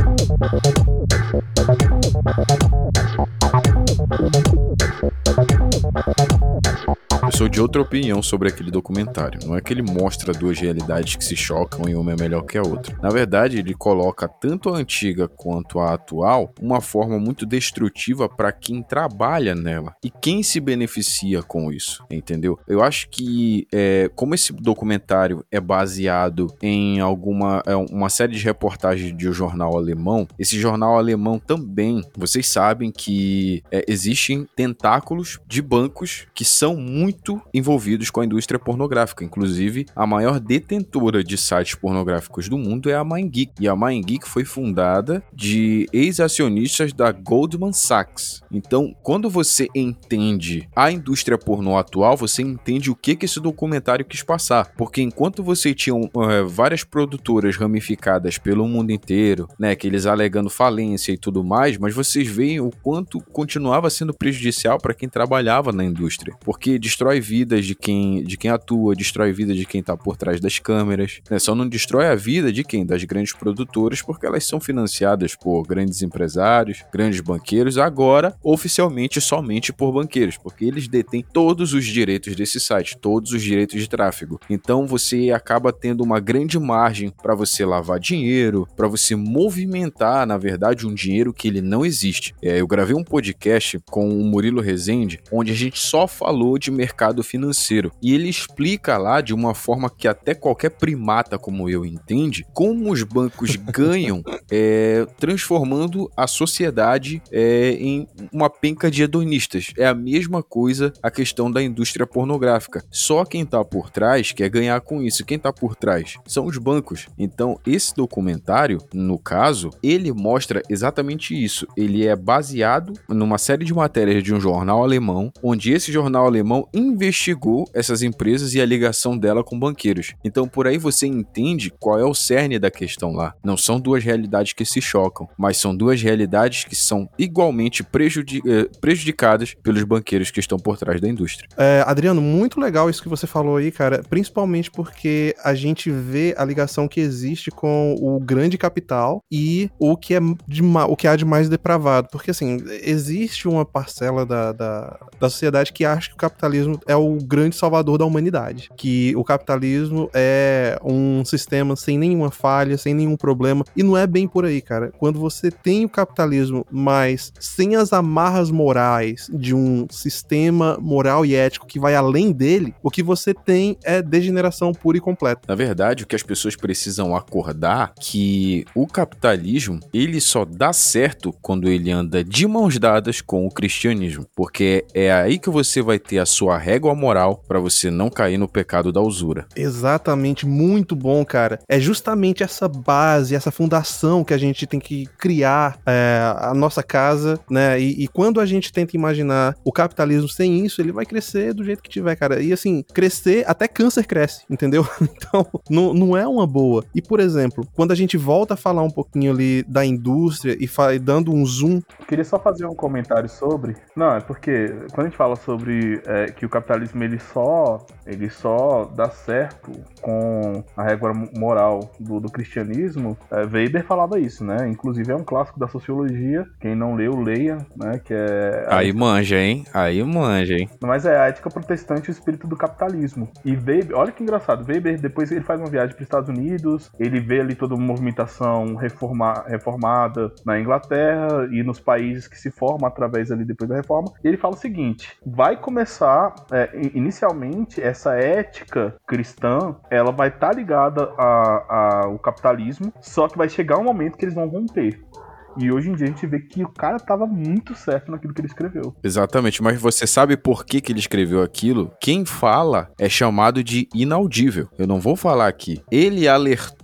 Sou de outra opinião sobre aquele documentário. Não é que ele mostra duas realidades que se chocam e uma é melhor que a outra. Na verdade, ele coloca tanto a antiga quanto a atual uma forma muito destrutiva para quem trabalha nela e quem se beneficia com isso, entendeu? Eu acho que, é, como esse documentário é baseado em alguma é uma série de reportagens de um jornal alemão, esse jornal alemão também, vocês sabem que é, existem tentáculos de bancos que são muito muito envolvidos com a indústria pornográfica. Inclusive, a maior detentora de sites pornográficos do mundo é a MindGeek. E a MindGeek foi fundada de ex-acionistas da Goldman Sachs. Então, quando você entende a indústria pornô atual, você entende o que, que esse documentário quis passar. Porque enquanto você tinha uh, várias produtoras ramificadas pelo mundo inteiro, né, que eles alegando falência e tudo mais, mas vocês veem o quanto continuava sendo prejudicial para quem trabalhava na indústria, porque destrói vidas de quem, de quem atua, destrói vida de quem está por trás das câmeras, né? Só não destrói a vida de quem? Das grandes produtoras, porque elas são financiadas por grandes empresários, grandes banqueiros, agora oficialmente somente por banqueiros, porque eles detêm todos os direitos desse site, todos os direitos de tráfego. Então você acaba tendo uma grande margem para você lavar dinheiro, para você movimentar, na verdade, um dinheiro que ele não existe. É, eu gravei um podcast com o Murilo Rezende, onde a gente só falou de mercado financeiro. E ele explica lá de uma forma que até qualquer primata como eu entende, como os bancos (laughs) ganham é, transformando a sociedade é, em uma penca de hedonistas. É a mesma coisa a questão da indústria pornográfica. Só quem está por trás quer ganhar com isso. Quem está por trás são os bancos. Então, esse documentário, no caso, ele mostra exatamente isso. Ele é baseado numa série de matérias de um jornal alemão, onde esse jornal alemão investigou essas empresas e a ligação dela com banqueiros. Então, por aí você entende qual é o cerne da questão lá. Não são duas realidades que se chocam, mas são duas realidades que são igualmente eh, prejudicadas pelos banqueiros que estão por trás da indústria. É, Adriano, muito legal isso que você falou aí, cara, principalmente porque a gente vê a ligação que existe com o grande capital e o que é de, o que há de mais depravado. Porque, assim, existe uma parcela da, da, da sociedade que acha que o capitalismo é o grande salvador da humanidade. Que o capitalismo é um sistema sem nenhuma falha, sem nenhum problema. E não é bem por aí, cara. Quando você tem o capitalismo, mas sem as amarras morais de um sistema moral e ético que vai além dele, o que você tem é degeneração pura e completa. Na verdade, o que as pessoas precisam acordar que o capitalismo, ele só dá certo quando ele anda de mãos dadas com o cristianismo, porque é aí que você vai ter a sua régua moral para você não cair no pecado da usura. Exatamente, muito bom, cara. É justamente essa base, essa fundação que a gente tem que criar é, a nossa casa, né? E, e, quando a gente tenta imaginar o capitalismo sem isso, ele vai crescer do jeito que tiver, cara. E assim, crescer, até câncer cresce, (laughs) entendeu? Então, não, não é uma boa. E, por exemplo, quando a gente volta a falar um pouquinho ali da indústria e dando um zoom. Queria só fazer um comentário sobre. Não, é porque quando a gente fala sobre é, que o capitalismo ele só, ele só dá certo com a régua moral do, do cristianismo, é, Weber falava isso, né? Inclusive é um clássico da sociologia. Quem não leu, leia, né? Que é. Aí manja, hein? Aí manja, hein? Mas é a ética protestante e o espírito do capitalismo. E Weber, olha que engraçado, Weber depois ele faz uma viagem para os Estados Unidos, ele vê ali toda uma movimentação reforma, reformada na Inglaterra e nos países que se formam através ali depois da reforma. E ele fala o seguinte: vai começar é, inicialmente essa ética cristã, ela vai estar tá ligada ao capitalismo, só que vai chegar um momento que eles vão romper. E hoje em dia a gente vê que o cara tava muito certo naquilo que ele escreveu. Exatamente, mas você sabe por que, que ele escreveu aquilo? Quem fala é chamado de inaudível. Eu não vou falar aqui. Ele alertou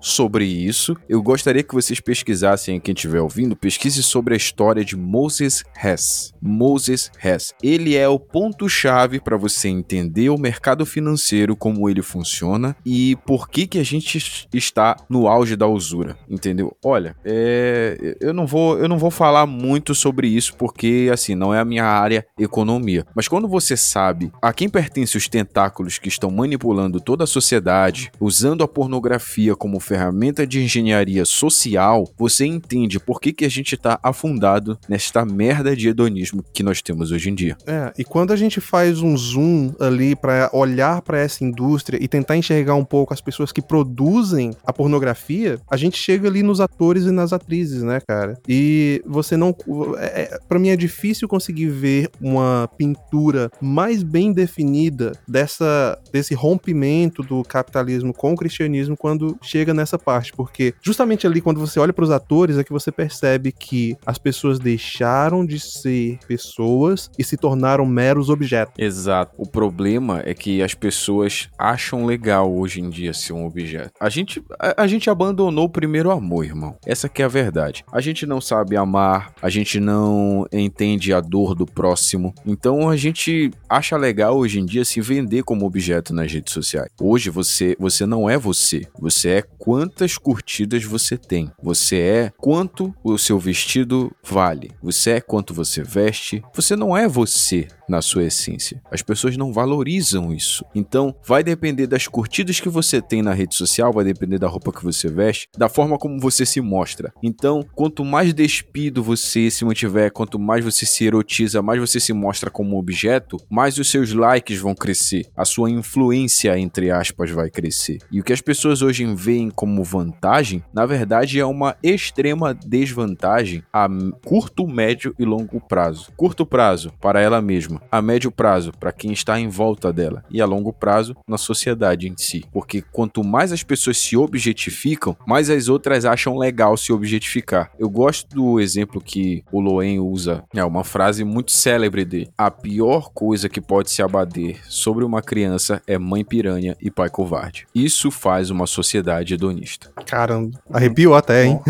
sobre isso. Eu gostaria que vocês pesquisassem, quem estiver ouvindo, pesquise sobre a história de Moses Hess. Moses Hess. Ele é o ponto-chave para você entender o mercado financeiro, como ele funciona e por que, que a gente está no auge da usura. Entendeu? Olha, é eu não vou, eu não vou falar muito sobre isso porque assim, não é a minha área economia. Mas quando você sabe a quem pertence os tentáculos que estão manipulando toda a sociedade, usando a pornografia como ferramenta de engenharia social, você entende por que, que a gente está afundado nesta merda de hedonismo que nós temos hoje em dia. É, e quando a gente faz um zoom ali para olhar para essa indústria e tentar enxergar um pouco as pessoas que produzem a pornografia, a gente chega ali nos atores e nas atrizes, né? cara? E você não. É, é para mim é difícil conseguir ver uma pintura mais bem definida dessa, desse rompimento do capitalismo com o cristianismo quando chega nessa parte, porque justamente ali quando você olha para os atores é que você percebe que as pessoas deixaram de ser pessoas e se tornaram meros objetos. Exato. O problema é que as pessoas acham legal hoje em dia ser um objeto. A gente, a, a gente abandonou o primeiro amor, irmão. Essa que é a verdade. A gente não sabe amar, a gente não entende a dor do próximo. Então a gente acha legal hoje em dia se vender como objeto nas redes sociais. Hoje você, você não é você. Você é quantas curtidas você tem. Você é quanto o seu vestido vale. Você é quanto você veste. Você não é você na sua essência. As pessoas não valorizam isso. Então, vai depender das curtidas que você tem na rede social, vai depender da roupa que você veste, da forma como você se mostra. Então, quanto mais despido você se mantiver, quanto mais você se erotiza, mais você se mostra como objeto, mais os seus likes vão crescer. A sua influência, entre aspas, vai crescer. E o que as pessoas hoje veem como vantagem, na verdade é uma extrema desvantagem a curto, médio e longo prazo. Curto prazo para ela mesma, a médio prazo para quem está em volta dela e a longo prazo na sociedade em si. Porque quanto mais as pessoas se objetificam, mais as outras acham legal se objetificar. Eu gosto do exemplo que o Loen usa, é uma frase muito célebre de: a pior coisa que pode se abater sobre uma criança é mãe piranha e pai covarde. Isso faz uma sociedade hedonista. Caramba, arrepiou até, hein?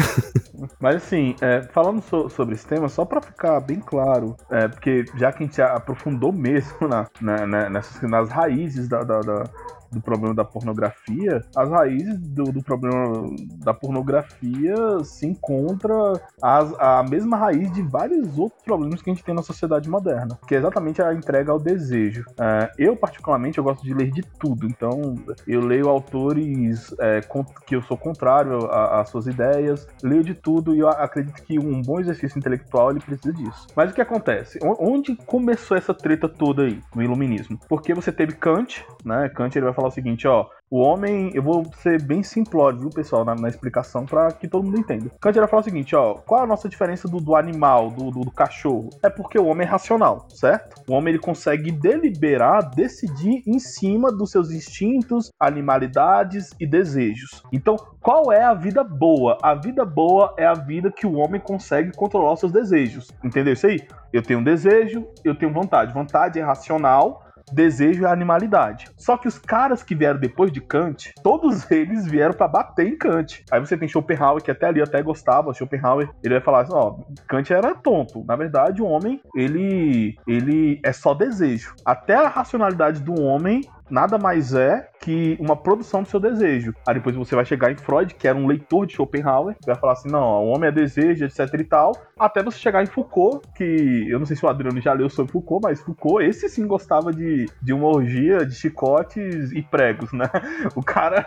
Mas assim, é, falando so, sobre esse tema, só para ficar bem claro, é, porque já que a gente aprofundou mesmo na, na, na nessas, nas raízes da, da, da do problema da pornografia, as raízes do, do problema da pornografia se encontra as, a mesma raiz de vários outros problemas que a gente tem na sociedade moderna, que é exatamente a entrega ao desejo. É, eu, particularmente, eu gosto de ler de tudo, então eu leio autores é, que eu sou contrário às suas ideias, leio de tudo e eu acredito que um bom exercício intelectual ele precisa disso. Mas o que acontece? Onde começou essa treta toda aí no iluminismo? Porque você teve Kant, né? Kant ele vai falar o seguinte, ó, o homem, eu vou ser bem simplório, viu, pessoal, na, na explicação para que todo mundo entenda. Kant vai falar o seguinte, ó, qual a nossa diferença do, do animal, do, do, do, cachorro? É porque o homem é racional, certo? O homem ele consegue deliberar, decidir em cima dos seus instintos, animalidades e desejos. Então, qual é a vida boa? A vida boa é a vida que o homem consegue controlar os seus desejos. Entendeu isso aí? Eu tenho um desejo, eu tenho vontade. Vontade é racional, desejo é animalidade. Só que os caras que vieram depois de Kant, todos (laughs) eles vieram para bater em Kant. Aí você tem Schopenhauer, que até ali até gostava, Schopenhauer, ele vai falar assim, ó, Kant era tonto. Na verdade, o homem, ele ele é só desejo. Até a racionalidade do homem nada mais é que uma produção do seu desejo. Aí depois você vai chegar em Freud, que era um leitor de Schopenhauer, vai falar assim: não, o homem é desejo, etc e tal. Até você chegar em Foucault, que eu não sei se o Adriano já leu sobre Foucault, mas Foucault, esse sim gostava de, de uma orgia de chicotes e pregos, né? (laughs) O cara.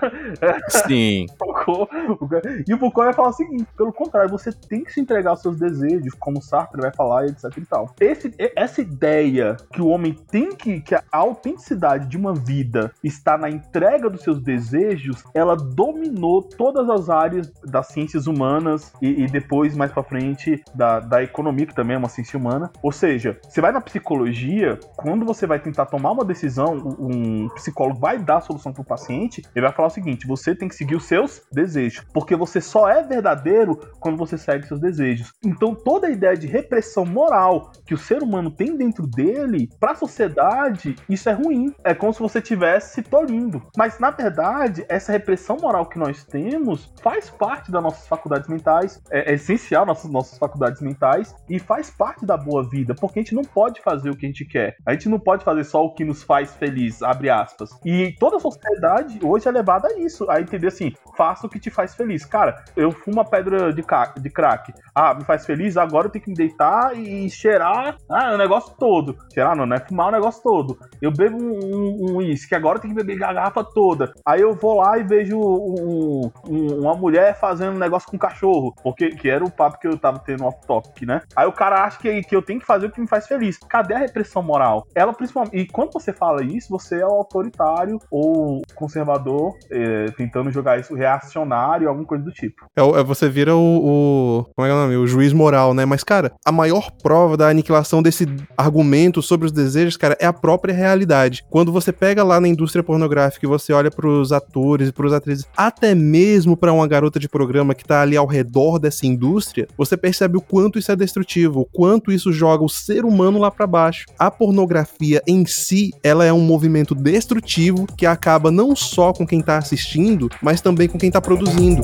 Sim. (laughs) Foucault, e o Foucault vai falar o seguinte: pelo contrário, você tem que se entregar aos seus desejos, como Sartre vai falar, etc e tal. Esse, essa ideia que o homem tem que. que a autenticidade de uma vida está na entrega dos seus desejos, ela dominou todas as áreas das ciências humanas e, e depois, mais para frente, da, da economia, que também é uma ciência humana. Ou seja, você vai na psicologia, quando você vai tentar tomar uma decisão, um psicólogo vai dar a solução para o paciente, ele vai falar o seguinte: você tem que seguir os seus desejos, porque você só é verdadeiro quando você segue seus desejos. Então, toda a ideia de repressão moral que o ser humano tem dentro dele, para a sociedade, isso é ruim. É como se você estivesse se tolindo mas na verdade, essa repressão moral que nós temos faz parte das nossas faculdades mentais, é, é essencial nossas nossas faculdades mentais e faz parte da boa vida, porque a gente não pode fazer o que a gente quer. A gente não pode fazer só o que nos faz feliz, abre aspas. E toda a sociedade hoje é levada a isso, a entender assim, faça o que te faz feliz. Cara, eu fumo uma pedra de, de crack. Ah, me faz feliz, agora eu tenho que me deitar e cheirar ah, o negócio todo. Cheirar não, não é fumar o negócio todo. Eu bebo um uísque, um, um agora tenho que beber garrafa toda. Aí eu vou lá e vejo um, um, uma mulher fazendo um negócio com um cachorro, porque que era o papo que eu tava tendo off-topic, né? Aí o cara acha que, que eu tenho que fazer o que me faz feliz. Cadê a repressão moral? Ela principalmente. E quando você fala isso, você é o autoritário ou conservador, é, tentando jogar isso, reacionário, alguma coisa do tipo. É, é, você vira o, o, Como é, é o nome? O juiz moral, né? Mas, cara, a maior prova da aniquilação desse argumento sobre os desejos, cara, é a própria realidade. Quando você pega lá na indústria pornográfica e você olha pros atores e pros atrizes, até mesmo para uma garota de programa que tá ali ao redor dessa indústria, você percebe o quanto isso é destrutivo, o quanto isso joga o ser humano lá para baixo. A pornografia em si, ela é um movimento destrutivo que acaba não só com quem tá assistindo, mas também com quem tá produzindo.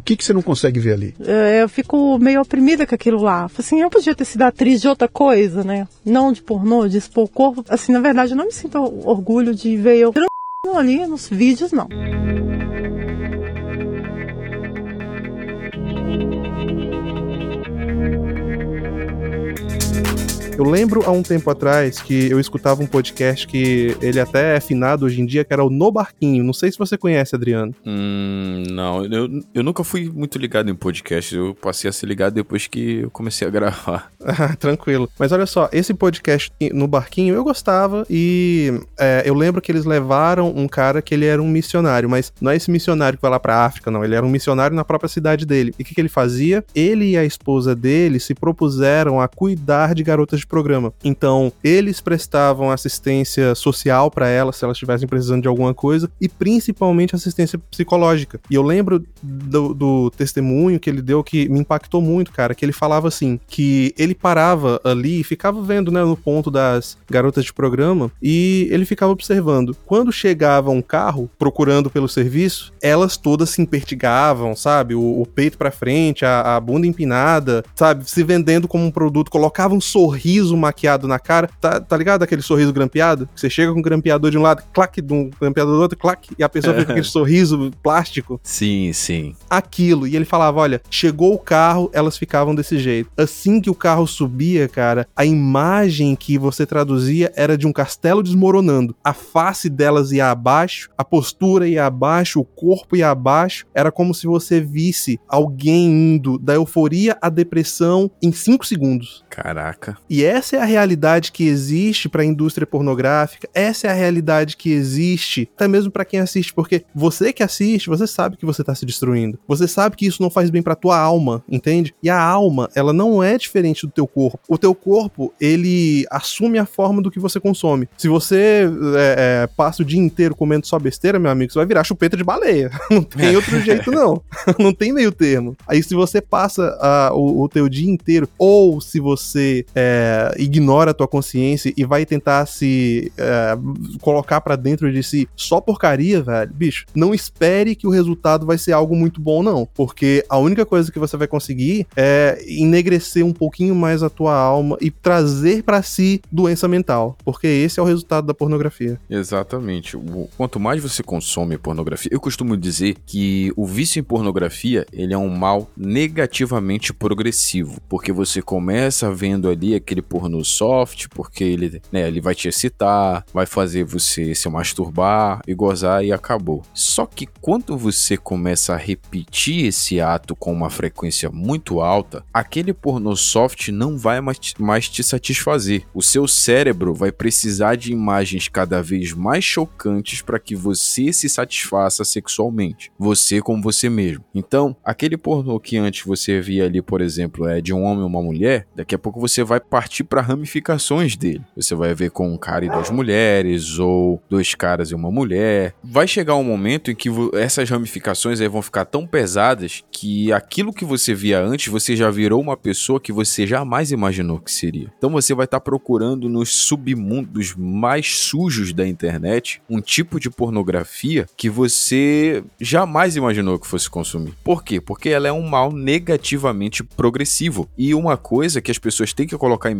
O que, que você não consegue ver ali? É, eu fico meio oprimida com aquilo lá. Assim, eu podia ter sido atriz de outra coisa, né? Não de pornô, de expor o corpo. Assim, na verdade, eu não me sinto orgulho de ver eu ali nos vídeos, não. Eu lembro há um tempo atrás que eu escutava um podcast que ele até é finado hoje em dia, que era o No Barquinho. Não sei se você conhece, Adriano. Hum, não, eu, eu nunca fui muito ligado em podcast. Eu passei a ser ligado depois que eu comecei a gravar. (laughs) Tranquilo. Mas olha só, esse podcast no Barquinho eu gostava e é, eu lembro que eles levaram um cara que ele era um missionário, mas não é esse missionário que vai lá pra África, não. Ele era um missionário na própria cidade dele. E o que, que ele fazia? Ele e a esposa dele se propuseram a cuidar de garotas de programa. Então, eles prestavam assistência social para elas, se elas estivessem precisando de alguma coisa, e principalmente assistência psicológica. E eu lembro do, do, testemunho que ele deu que me impactou muito, cara, que ele falava assim, que ele parava ali e ficava vendo, né, no ponto das garotas de programa, e ele ficava observando. Quando chegava um carro procurando pelo serviço, elas todas se impertigavam, sabe? O, o peito para frente, a, a bunda empinada, sabe? Se vendendo como um produto, colocavam um sorriso sorriso maquiado na cara. Tá, tá ligado aquele sorriso grampeado? Você chega com um grampeador de um lado, claque, de um grampeador do outro, claque, e a pessoa fica com aquele (laughs) sorriso plástico. Sim, sim. Aquilo. E ele falava: olha, chegou o carro, elas ficavam desse jeito. Assim que o carro subia, cara, a imagem que você traduzia era de um castelo desmoronando. A face delas ia abaixo, a postura ia abaixo, o corpo ia abaixo. Era como se você visse alguém indo da euforia à depressão em 5 segundos. Caraca. E essa é a realidade que existe para a indústria pornográfica, essa é a realidade que existe até mesmo para quem assiste, porque você que assiste, você sabe que você tá se destruindo. Você sabe que isso não faz bem para tua alma, entende? E a alma, ela não é diferente do teu corpo. O teu corpo, ele assume a forma do que você consome. Se você é, é, passa o dia inteiro comendo só besteira, meu amigo, você vai virar chupeta de baleia. (laughs) Não tem outro jeito, não. (laughs) não tem meio termo. Aí se você passa uh, o, o teu dia inteiro, ou se você é, ignora a tua consciência e vai tentar se é, colocar para dentro de si só porcaria, velho, bicho, não espere que o resultado vai ser algo muito bom, não. Porque a única coisa que você vai conseguir é enegrecer um pouquinho mais a tua alma e trazer para si doença mental. Porque esse é o resultado da pornografia. Exatamente. Quanto mais você consome pornografia, eu costumo dizer que o vício em pornografia ele é um mal negativamente progressivo. Porque você começa vendo ali aquele pornô soft, porque ele, né, ele vai te excitar, vai fazer você se masturbar e gozar e acabou. Só que quando você começa a repetir esse ato com uma frequência muito alta, aquele pornô soft não vai mais te satisfazer. O seu cérebro vai precisar de imagens cada vez mais chocantes para que você se satisfaça sexualmente. Você com você mesmo. Então, aquele pornô que antes você via ali, por exemplo, é de um homem ou uma mulher, daqui a pouco você vai partir para ramificações dele. Você vai ver com um cara e duas mulheres, ou dois caras e uma mulher. Vai chegar um momento em que essas ramificações aí vão ficar tão pesadas que aquilo que você via antes, você já virou uma pessoa que você jamais imaginou que seria. Então você vai estar tá procurando nos submundos mais sujos da internet um tipo de pornografia que você jamais imaginou que fosse consumir. Por quê? Porque ela é um mal negativamente progressivo. E uma coisa que as pessoas têm que colocar em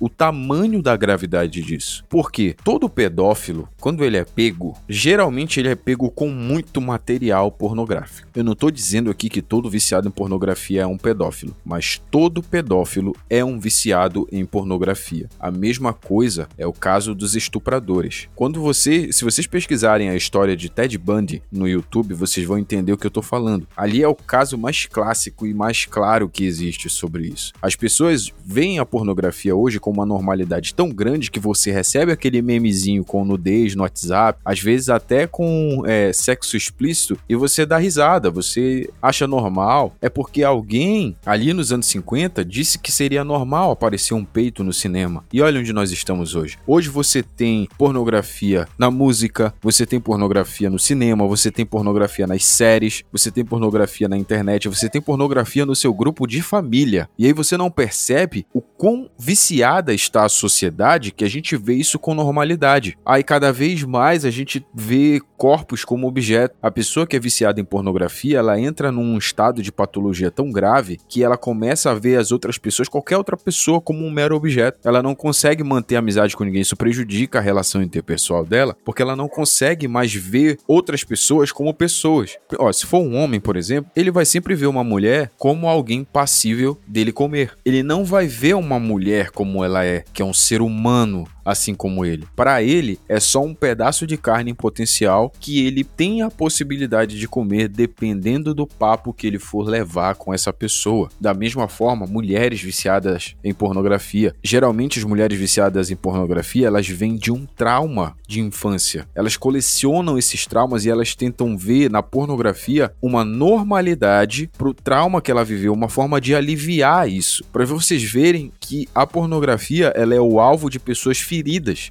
o tamanho da gravidade disso. Porque todo pedófilo, quando ele é pego, geralmente ele é pego com muito material pornográfico. Eu não estou dizendo aqui que todo viciado em pornografia é um pedófilo, mas todo pedófilo é um viciado em pornografia. A mesma coisa é o caso dos estupradores. Quando você, se vocês pesquisarem a história de Ted Bundy no YouTube, vocês vão entender o que eu estou falando. Ali é o caso mais clássico e mais claro que existe sobre isso. As pessoas veem a pornografia pornografia hoje com uma normalidade tão grande que você recebe aquele memezinho com nudez no WhatsApp, às vezes até com é, sexo explícito, e você dá risada, você acha normal. É porque alguém ali nos anos 50 disse que seria normal aparecer um peito no cinema. E olha onde nós estamos hoje. Hoje você tem pornografia na música, você tem pornografia no cinema, você tem pornografia nas séries, você tem pornografia na internet, você tem pornografia no seu grupo de família. E aí você não percebe o quão viciada está a sociedade que a gente vê isso com normalidade. Aí cada vez mais a gente vê corpos como objeto. A pessoa que é viciada em pornografia, ela entra num estado de patologia tão grave que ela começa a ver as outras pessoas, qualquer outra pessoa, como um mero objeto. Ela não consegue manter amizade com ninguém, isso prejudica a relação interpessoal dela, porque ela não consegue mais ver outras pessoas como pessoas. Ó, se for um homem, por exemplo, ele vai sempre ver uma mulher como alguém passível dele comer. Ele não vai ver uma mulher como ela é, que é um ser humano assim como ele. Para ele, é só um pedaço de carne em potencial que ele tem a possibilidade de comer dependendo do papo que ele for levar com essa pessoa. Da mesma forma, mulheres viciadas em pornografia, geralmente as mulheres viciadas em pornografia, elas vêm de um trauma de infância. Elas colecionam esses traumas e elas tentam ver na pornografia uma normalidade pro trauma que ela viveu, uma forma de aliviar isso. Para vocês verem que a pornografia ela é o alvo de pessoas feridas.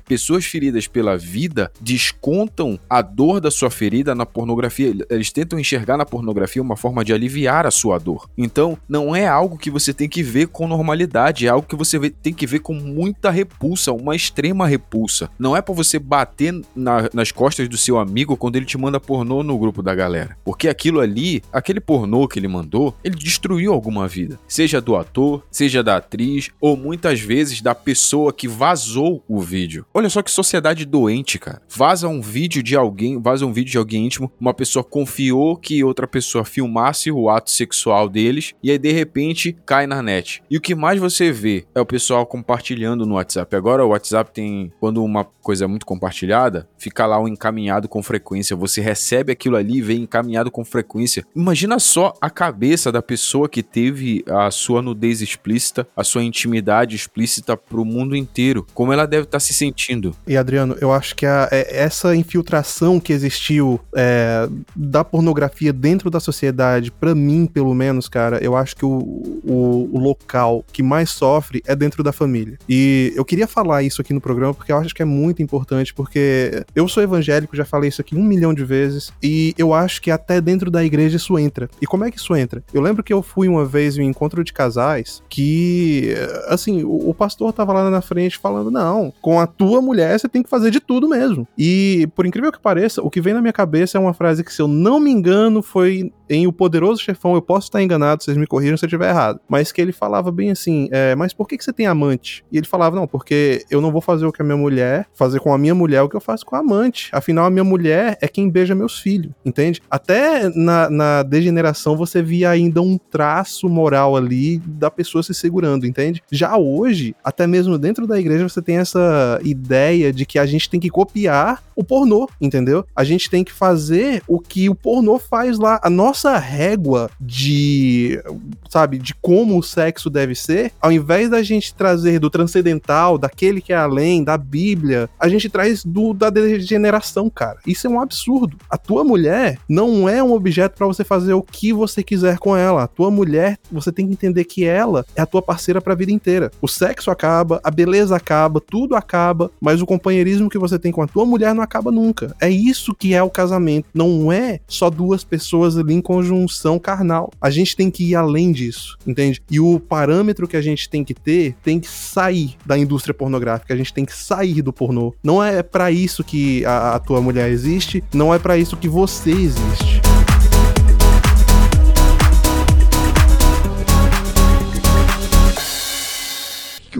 Pessoas feridas pela vida descontam a dor da sua ferida na pornografia. Eles tentam enxergar na pornografia uma forma de aliviar a sua dor. Então, não é algo que você tem que ver com normalidade, é algo que você tem que ver com muita repulsa, uma extrema repulsa. Não é para você bater na, nas costas do seu amigo quando ele te manda pornô no grupo da galera. Porque aquilo ali, aquele pornô que ele mandou, ele destruiu alguma vida. Seja do ator, seja da atriz, ou muitas vezes da pessoa que vazou o vídeo. Olha só que sociedade doente, cara. Vaza um vídeo de alguém, vaza um vídeo de alguém íntimo, uma pessoa confiou que outra pessoa filmasse o ato sexual deles e aí de repente cai na net. E o que mais você vê é o pessoal compartilhando no WhatsApp. Agora o WhatsApp tem quando uma coisa é muito compartilhada, fica lá um encaminhado com frequência. Você recebe aquilo ali e vem encaminhado com frequência. Imagina só a cabeça da pessoa que teve a sua nudez explícita, a sua intimidade explícita pro mundo inteiro. Como ela deve tá se sentindo. E Adriano, eu acho que a, é, essa infiltração que existiu é, da pornografia dentro da sociedade, para mim, pelo menos, cara, eu acho que o, o, o, local que mais sofre é dentro da família. E eu queria falar isso aqui no programa porque eu acho que é muito importante, porque eu sou evangélico, já falei isso aqui um milhão de vezes, e eu acho que até dentro da igreja isso entra. E como é que isso entra? Eu lembro que eu fui uma vez em um encontro de casais que, assim, o, o pastor tava lá na frente falando: não, com a tua mulher você tem que fazer de tudo mesmo. E, por incrível que pareça, o que vem na minha cabeça é uma frase que, se eu não me engano, foi em O Poderoso Chefão, eu posso estar enganado, vocês me corrijam se eu estiver errado, mas que ele falava bem assim, é, mas por que, que você tem amante? E ele falava, não, porque eu não vou fazer o que a minha mulher, fazer com a minha mulher o que eu faço com a amante. Afinal, a minha mulher é quem beija meus filhos, entende? Até na, na degeneração você via ainda um traço moral ali da pessoa se segurando, entende? Já hoje, até mesmo dentro da igreja, você tem essa ideia de que a gente tem que copiar o pornô, entendeu? A gente tem que fazer o que o pornô faz lá. A nossa régua de, sabe, de como o sexo deve ser, ao invés da gente trazer do transcendental, daquele que é além, da Bíblia, a gente traz do da degeneração, cara. Isso é um absurdo. A tua mulher não é um objeto para você fazer o que você quiser com ela. A tua mulher, você tem que entender que ela é a tua parceira para a vida inteira. O sexo acaba, a beleza acaba, tudo acaba, mas o companheirismo que você tem com a tua mulher não acaba nunca. É isso que é o casamento. Não é só duas pessoas ali em conjunção carnal. A gente tem que ir além disso, entende? E o parâmetro que a gente tem que ter tem que sair da indústria pornográfica. A gente tem que sair do pornô. Não é para isso que a, a tua mulher existe, não é para isso que você existe.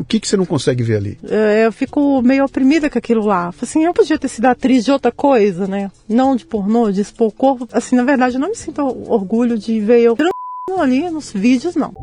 Que, que você não consegue ver ali? É, eu fico meio oprimida com aquilo lá. Assim, eu podia ter sido atriz de outra coisa, né? Não de pornô, de expor o corpo. Assim, na verdade, eu não me sinto orgulho de ver eu (laughs) ali nos vídeos, não.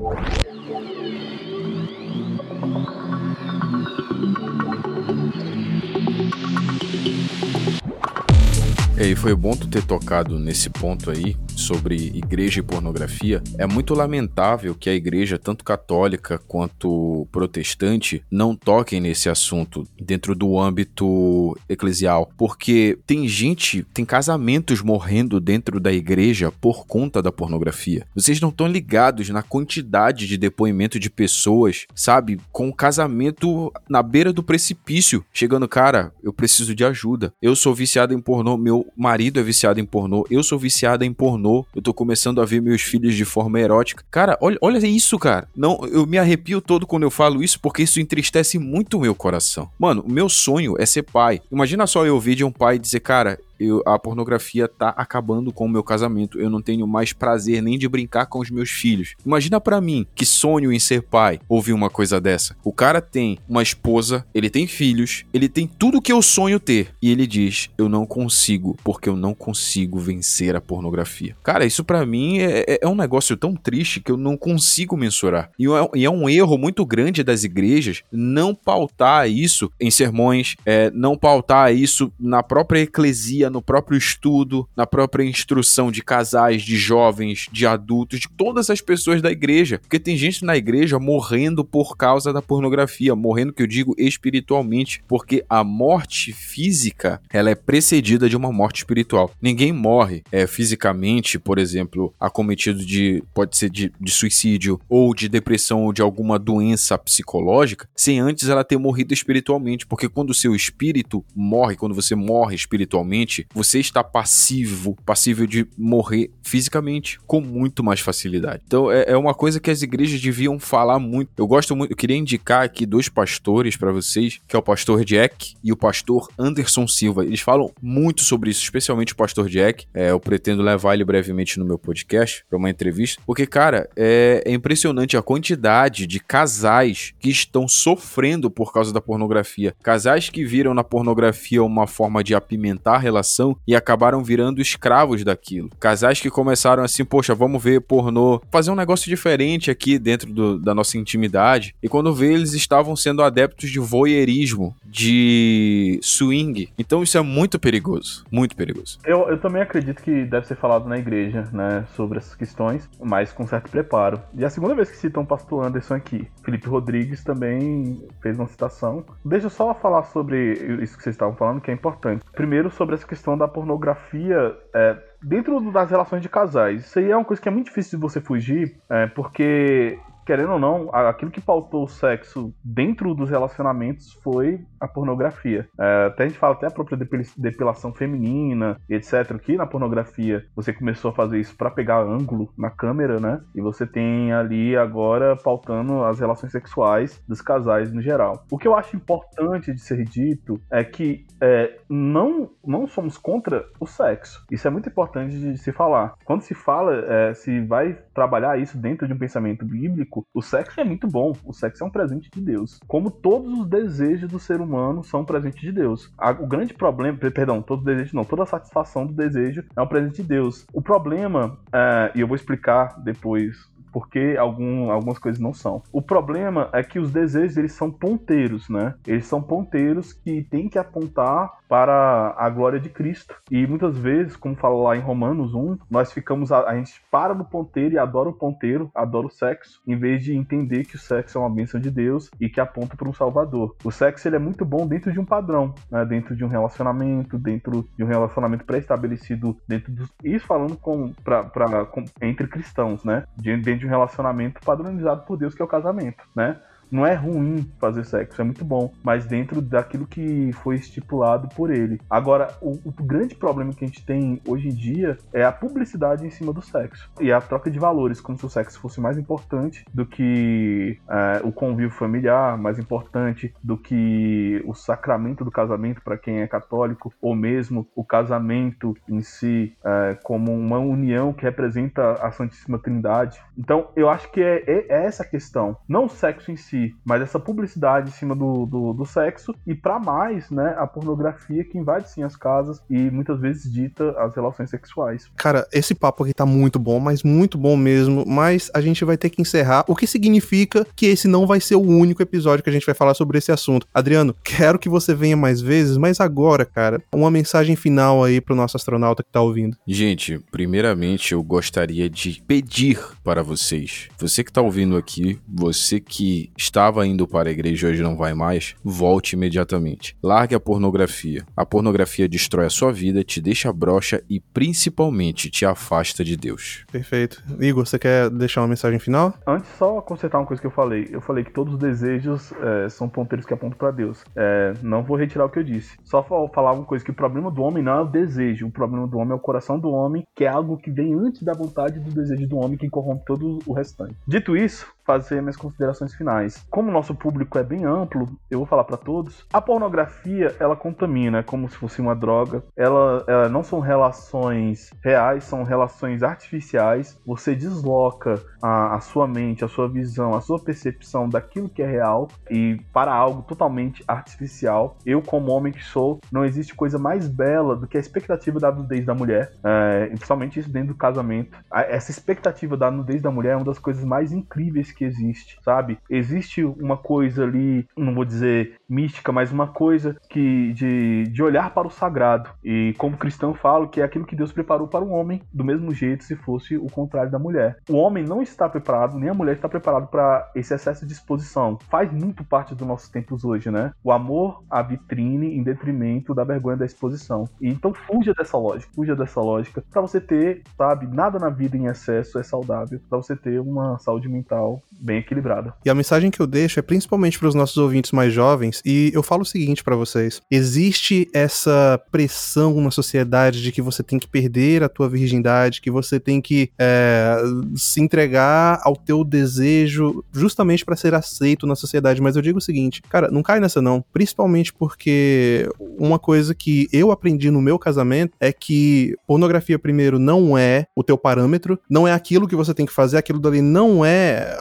E foi bom tu ter tocado nesse ponto aí, sobre igreja e pornografia, é muito lamentável que a igreja, tanto católica quanto protestante, não toquem nesse assunto dentro do âmbito eclesial, porque tem gente, tem casamentos morrendo dentro da igreja por conta da pornografia. Vocês não estão ligados na quantidade de depoimento de pessoas, sabe, com casamento na beira do precipício, chegando, cara, eu preciso de ajuda. Eu sou viciado em pornô, meu marido é viciado em pornô, eu sou viciado em pornô, eu tô começando a ver meus filhos de forma erótica. Cara, olha, olha isso, cara. Não, eu me arrepio todo quando eu falo isso porque isso entristece muito o meu coração. Mano, o meu sonho é ser pai. Imagina só eu ouvir de um pai dizer, cara, eu, a pornografia tá acabando com o meu casamento. Eu não tenho mais prazer nem de brincar com os meus filhos. Imagina para mim, que sonho em ser pai, ouvir uma coisa dessa. O cara tem uma esposa, ele tem filhos, ele tem tudo que eu sonho ter. E ele diz: Eu não consigo, porque eu não consigo vencer a pornografia. Cara, isso para mim é, é, é, um negócio tão triste que eu não consigo mensurar. E é, e é um erro muito grande das igrejas não pautar isso em sermões, é, não pautar isso na própria eclesia no próprio estudo, na própria instrução de casais, de jovens, de adultos, de todas as pessoas da igreja. Porque tem gente na igreja morrendo por causa da pornografia, morrendo que eu digo espiritualmente, porque a morte física, ela é precedida de uma morte espiritual. Ninguém morre é, fisicamente, por exemplo, acometido de pode ser de, de suicídio ou de depressão ou de alguma doença psicológica, sem antes ela ter morrido espiritualmente, porque quando o seu espírito morre, quando você morre espiritualmente, você está passivo, passível de morrer fisicamente com muito mais facilidade. Então é, é uma coisa que as igrejas deviam falar muito. Eu gosto muito, eu queria indicar aqui dois pastores para vocês, que é o pastor Jack e o pastor Anderson Silva. Eles falam muito sobre isso, especialmente o pastor Jack. É, eu pretendo levar ele brevemente no meu podcast para uma entrevista, porque cara, é, é impressionante a quantidade de casais que estão sofrendo por causa da pornografia. Casais que viram na pornografia uma forma de apimentar a relação e acabaram virando escravos daquilo. Casais que começaram assim, poxa, vamos ver pornô, fazer um negócio diferente aqui dentro do, da nossa intimidade. E quando vê, eles estavam sendo adeptos de voyeurismo, de swing. Então isso é muito perigoso, muito perigoso. Eu, eu também acredito que deve ser falado na igreja, né, sobre essas questões, mas com certo preparo. E a segunda vez que citam o pastor Anderson aqui, Felipe Rodrigues também fez uma citação. Deixa eu só falar sobre isso que vocês estavam falando, que é importante. Primeiro, sobre essa questão da pornografia é, dentro das relações de casais. Isso aí é uma coisa que é muito difícil de você fugir, é, porque querendo ou não, aquilo que pautou o sexo dentro dos relacionamentos foi a pornografia. É, até a gente fala até a própria depilação feminina, etc. Que na pornografia você começou a fazer isso para pegar ângulo na câmera, né? E você tem ali agora pautando as relações sexuais dos casais no geral. O que eu acho importante de ser dito é que é, não, não somos contra o sexo. Isso é muito importante de se falar. Quando se fala, é, se vai trabalhar isso dentro de um pensamento bíblico, o sexo é muito bom. O sexo é um presente de Deus. Como todos os desejos do ser humano são um presente de Deus. O grande problema, perdão, todo desejo não, toda a satisfação do desejo é um presente de Deus. O problema, é, e eu vou explicar depois porque algum, algumas coisas não são. O problema é que os desejos eles são ponteiros, né? Eles são ponteiros que têm que apontar para a glória de Cristo. E muitas vezes, como fala lá em Romanos 1, nós ficamos a, a gente para no ponteiro e adora o ponteiro, adora o sexo, em vez de entender que o sexo é uma bênção de Deus e que aponta para um Salvador. O sexo ele é muito bom dentro de um padrão, né? dentro de um relacionamento, dentro de um relacionamento pré-estabelecido, dentro dos isso falando com, pra, pra, com, entre cristãos, né? Dentro de um relacionamento padronizado por Deus, que é o casamento, né? Não é ruim fazer sexo, é muito bom, mas dentro daquilo que foi estipulado por ele. Agora, o, o, grande problema que a gente tem hoje em dia é a publicidade em cima do sexo e a troca de valores, como se o sexo fosse mais importante do que é, o convívio familiar, mais importante do que o sacramento do casamento para quem é católico, ou mesmo o casamento em si é, como uma união que representa a Santíssima Trindade. Então, eu acho que é, é, é essa questão, não o sexo em si, mas essa publicidade em cima do, do, do sexo e para mais, né, a pornografia que invade sim as casas e muitas vezes dita as relações sexuais. Cara, esse papo aqui tá muito bom, mas muito bom mesmo, mas a gente vai ter que encerrar, o que significa que esse não vai ser o único episódio que a gente vai falar sobre esse assunto. Adriano, quero que você venha mais vezes, mas agora, cara, uma mensagem final aí pro nosso astronauta que tá ouvindo. Gente, primeiramente eu gostaria de pedir para vocês, você que tá ouvindo aqui, você que estava indo para a igreja e hoje não vai mais, volte imediatamente. Largue a pornografia. A pornografia destrói a sua vida, te deixa broxa e principalmente te afasta de Deus. Perfeito. Igor, você quer deixar uma mensagem final? Antes, só consertar uma coisa que eu falei. Eu falei que todos os desejos é, são ponteiros que apontam para Deus. É, não vou retirar o que eu disse. Só falar uma coisa que o problema do homem não é o desejo. O problema do homem é o coração do homem, que é algo que vem antes da vontade do desejo do homem que corrompe todo o restante. Dito isso, fazer minhas considerações finais. Como o nosso público é bem amplo, eu vou falar para todos. A pornografia, ela contamina, é como se fosse uma droga. Ela, ela não são relações reais, são relações artificiais. Você desloca a, a sua mente, a sua visão, a sua percepção daquilo que é real e para algo totalmente artificial. Eu, como homem que sou, não existe coisa mais bela do que a expectativa da nudez da mulher, é, principalmente isso dentro do casamento. Essa expectativa da nudez da mulher é uma das coisas mais incríveis que existe, sabe? Existe uma coisa ali, não vou dizer mística, mas uma coisa que de, de olhar para o sagrado. E como cristão falo que é aquilo que Deus preparou para o homem, do mesmo jeito se fosse o contrário da mulher. O homem não está preparado, nem a mulher está preparado para esse excesso de exposição. Faz muito parte dos nossos tempos hoje, né? O amor à vitrine em detrimento da vergonha da exposição. E então fuja dessa lógica, fuja dessa lógica para você ter, sabe, nada na vida em excesso é saudável, para você ter uma saúde mental bem equilibrada. E a mensagem que eu deixo é principalmente para os nossos ouvintes mais jovens, e eu falo o seguinte para vocês: existe essa pressão na sociedade de que você tem que perder a tua virgindade, que você tem que é, se entregar ao teu desejo justamente para ser aceito na sociedade. Mas eu digo o seguinte, cara, não cai nessa não, principalmente porque uma coisa que eu aprendi no meu casamento é que pornografia primeiro não é o teu parâmetro, não é aquilo que você tem que fazer, aquilo dali não é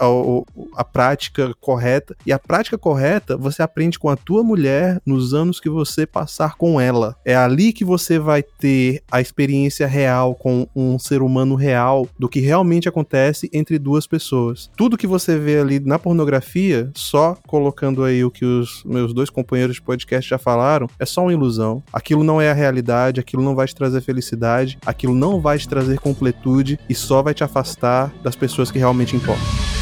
a prática correta. E a prática correta você aprende com a tua mulher nos anos que você passar com ela. É ali que você vai ter a experiência real com um ser humano real do que realmente acontece entre duas pessoas. Tudo que você vê ali na pornografia, só colocando aí o que os meus dois companheiros de podcast já falaram, é só uma ilusão. Aquilo não é a realidade, aquilo não vai te trazer felicidade, aquilo não vai te trazer completude e só vai te afastar das pessoas que realmente importam.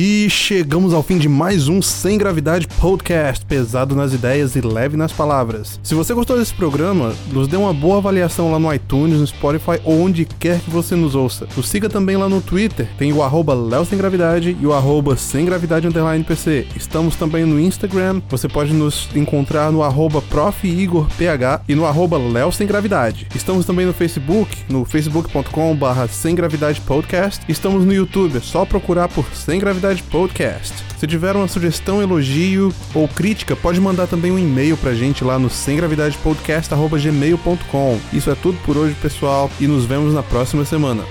E chegamos ao fim de mais um Sem Gravidade Podcast, pesado nas ideias e leve nas palavras. Se você gostou desse programa, nos dê uma boa avaliação lá no iTunes, no Spotify ou onde quer que você nos ouça. Nos siga também lá no Twitter, tem o arroba Sem Gravidade e o arroba Sem Gravidade Underline PC. Estamos também no Instagram, você pode nos encontrar no arroba ProfIgorPH e no arroba Sem Gravidade. Estamos também no Facebook, no facebook.com barra Sem Gravidade Podcast. Estamos no YouTube, é só procurar por Sem Gravidade Podcast. Se tiver uma sugestão, elogio ou crítica, pode mandar também um e-mail pra gente lá no semgravidadepodcast.gmail.com. Isso é tudo por hoje, pessoal, e nos vemos na próxima semana.